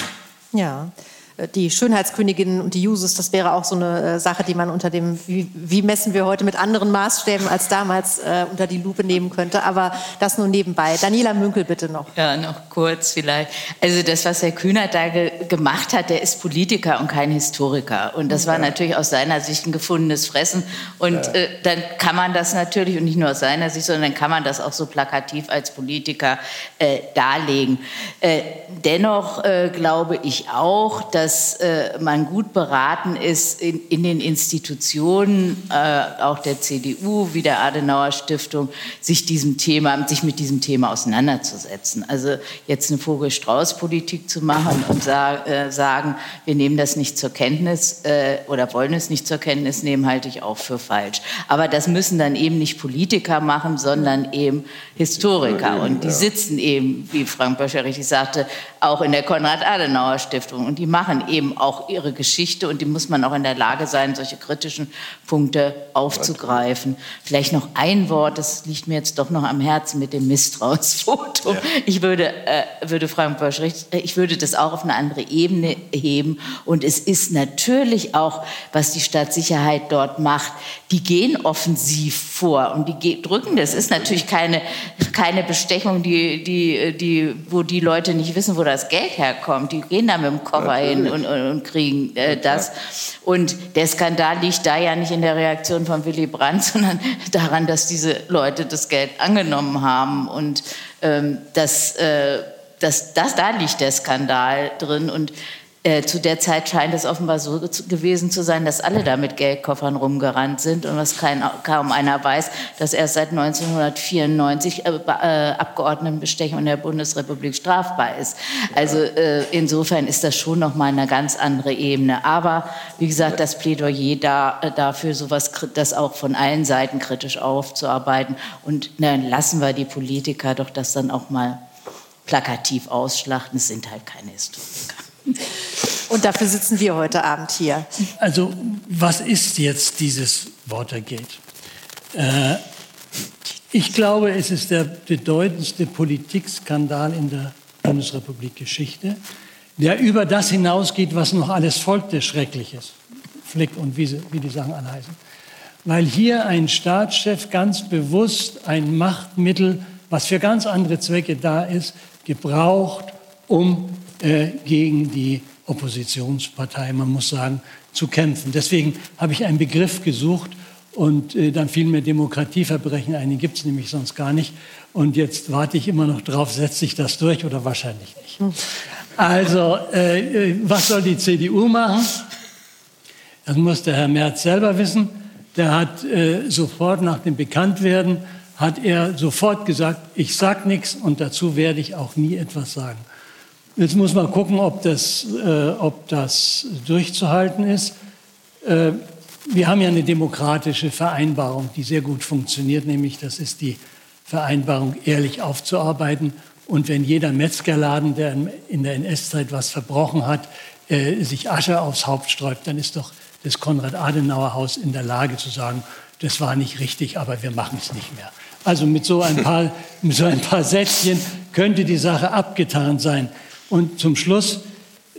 Ja. Äh, die Schönheitskönigin und die Jusos, das wäre auch so eine äh, Sache, die man unter dem, wie, wie messen wir heute mit anderen Maßstäben als damals äh, unter die Lupe nehmen könnte. Aber das nur nebenbei. Daniela Münkel bitte noch. Ja, noch kurz vielleicht. Also das, was Herr Kühner da ge gemacht hat, der ist Politiker und kein Historiker. Und das war natürlich aus seiner Sicht ein gefundenes Fressen. Und äh, dann kann man das natürlich, und nicht nur aus seiner Sicht, sondern dann kann man das auch so plakativ als Politiker äh, darlegen. Äh, dennoch glaube ich auch, dass dass äh, man gut beraten ist, in, in den Institutionen, äh, auch der CDU wie der Adenauer Stiftung, sich diesem Thema, sich mit diesem Thema auseinanderzusetzen. Also jetzt eine Vogel-Strauß-Politik zu machen und sa äh, sagen, wir nehmen das nicht zur Kenntnis äh, oder wollen es nicht zur Kenntnis nehmen, halte ich auch für falsch. Aber das müssen dann eben nicht Politiker machen, sondern eben Historiker. Und die sitzen eben, wie Frank Böscher richtig sagte, auch in der Konrad-Adenauer-Stiftung. Und die machen eben auch ihre Geschichte und die muss man auch in der Lage sein, solche kritischen Punkte aufzugreifen. Vielleicht noch ein Wort, das liegt mir jetzt doch noch am Herzen mit dem Misstrauensfoto. Ja. Ich würde, äh, würde Frank Bösch, ich würde das auch auf eine andere Ebene heben. Und es ist natürlich auch, was die Stadtsicherheit dort macht, die gehen offensiv vor und die drücken. Das ist natürlich keine, keine Bestechung, die, die, die, wo die Leute nicht wissen, wo das Geld herkommt. Die gehen da mit dem Koffer hin und, und, und kriegen äh, das. Und der Skandal liegt da ja nicht in der Reaktion von Willy Brandt, sondern daran, dass diese Leute das Geld angenommen haben. Und ähm, das, äh, das, das, da liegt der Skandal drin. Und äh, zu der Zeit scheint es offenbar so gewesen zu sein, dass alle da mit Geldkoffern rumgerannt sind und was kein, kaum einer weiß, dass erst seit 1994 äh, äh, Abgeordnetenbestechung in der Bundesrepublik strafbar ist. Also äh, insofern ist das schon noch mal eine ganz andere Ebene. Aber wie gesagt, das Plädoyer da, äh, dafür, sowas, das auch von allen Seiten kritisch aufzuarbeiten und dann lassen wir die Politiker doch das dann auch mal plakativ ausschlachten. Es sind halt keine Historiker. Und dafür sitzen wir heute Abend hier. Also was ist jetzt dieses Watergate? Äh, Ich glaube, es ist der bedeutendste Politikskandal in der Bundesrepublik-Geschichte, der über das hinausgeht, was noch alles folgte, Schreckliches. Flick und wie, sie, wie die Sachen anheißen. Weil hier ein Staatschef ganz bewusst ein Machtmittel, was für ganz andere Zwecke da ist, gebraucht, um äh, gegen die Oppositionspartei, man muss sagen, zu kämpfen. Deswegen habe ich einen Begriff gesucht und äh, dann fiel mir Demokratieverbrechen ein, den gibt es nämlich sonst gar nicht. Und jetzt warte ich immer noch drauf, setzt sich das durch oder wahrscheinlich nicht. Also, äh, äh, was soll die CDU machen? Das muss der Herr Merz selber wissen. Der hat äh, sofort nach dem Bekanntwerden, hat er sofort gesagt, ich sage nichts und dazu werde ich auch nie etwas sagen. Jetzt muss man gucken, ob das, äh, ob das durchzuhalten ist. Äh, wir haben ja eine demokratische Vereinbarung, die sehr gut funktioniert, nämlich das ist die Vereinbarung, ehrlich aufzuarbeiten. Und wenn jeder Metzgerladen, der in der NS-Zeit was verbrochen hat, äh, sich Asche aufs Haupt sträubt, dann ist doch das Konrad-Adenauer-Haus in der Lage zu sagen, das war nicht richtig, aber wir machen es nicht mehr. Also mit so ein paar, mit so ein paar Sätzchen könnte die Sache abgetan sein. Und zum Schluss,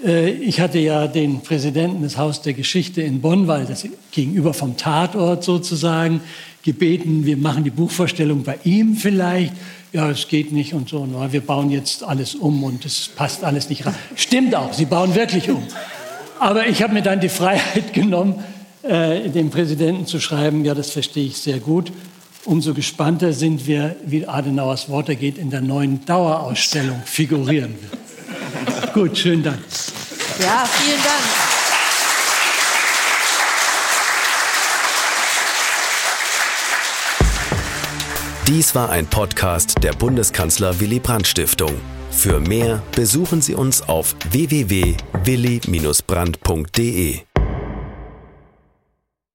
äh, ich hatte ja den Präsidenten des Haus der Geschichte in Bonn, weil das gegenüber vom Tatort sozusagen, gebeten, wir machen die Buchvorstellung bei ihm vielleicht. Ja, es geht nicht und so. Wir bauen jetzt alles um und es passt alles nicht rein. Stimmt auch, sie bauen wirklich um. Aber ich habe mir dann die Freiheit genommen, äh, dem Präsidenten zu schreiben, ja, das verstehe ich sehr gut. Umso gespannter sind wir, wie Adenauers Worte geht in der neuen Dauerausstellung figurieren wird. Gut, schönen Dank. Ja, vielen Dank. Dies war ein Podcast der Bundeskanzler Willy Brandt Stiftung. Für mehr besuchen Sie uns auf www.willy-brandt.de.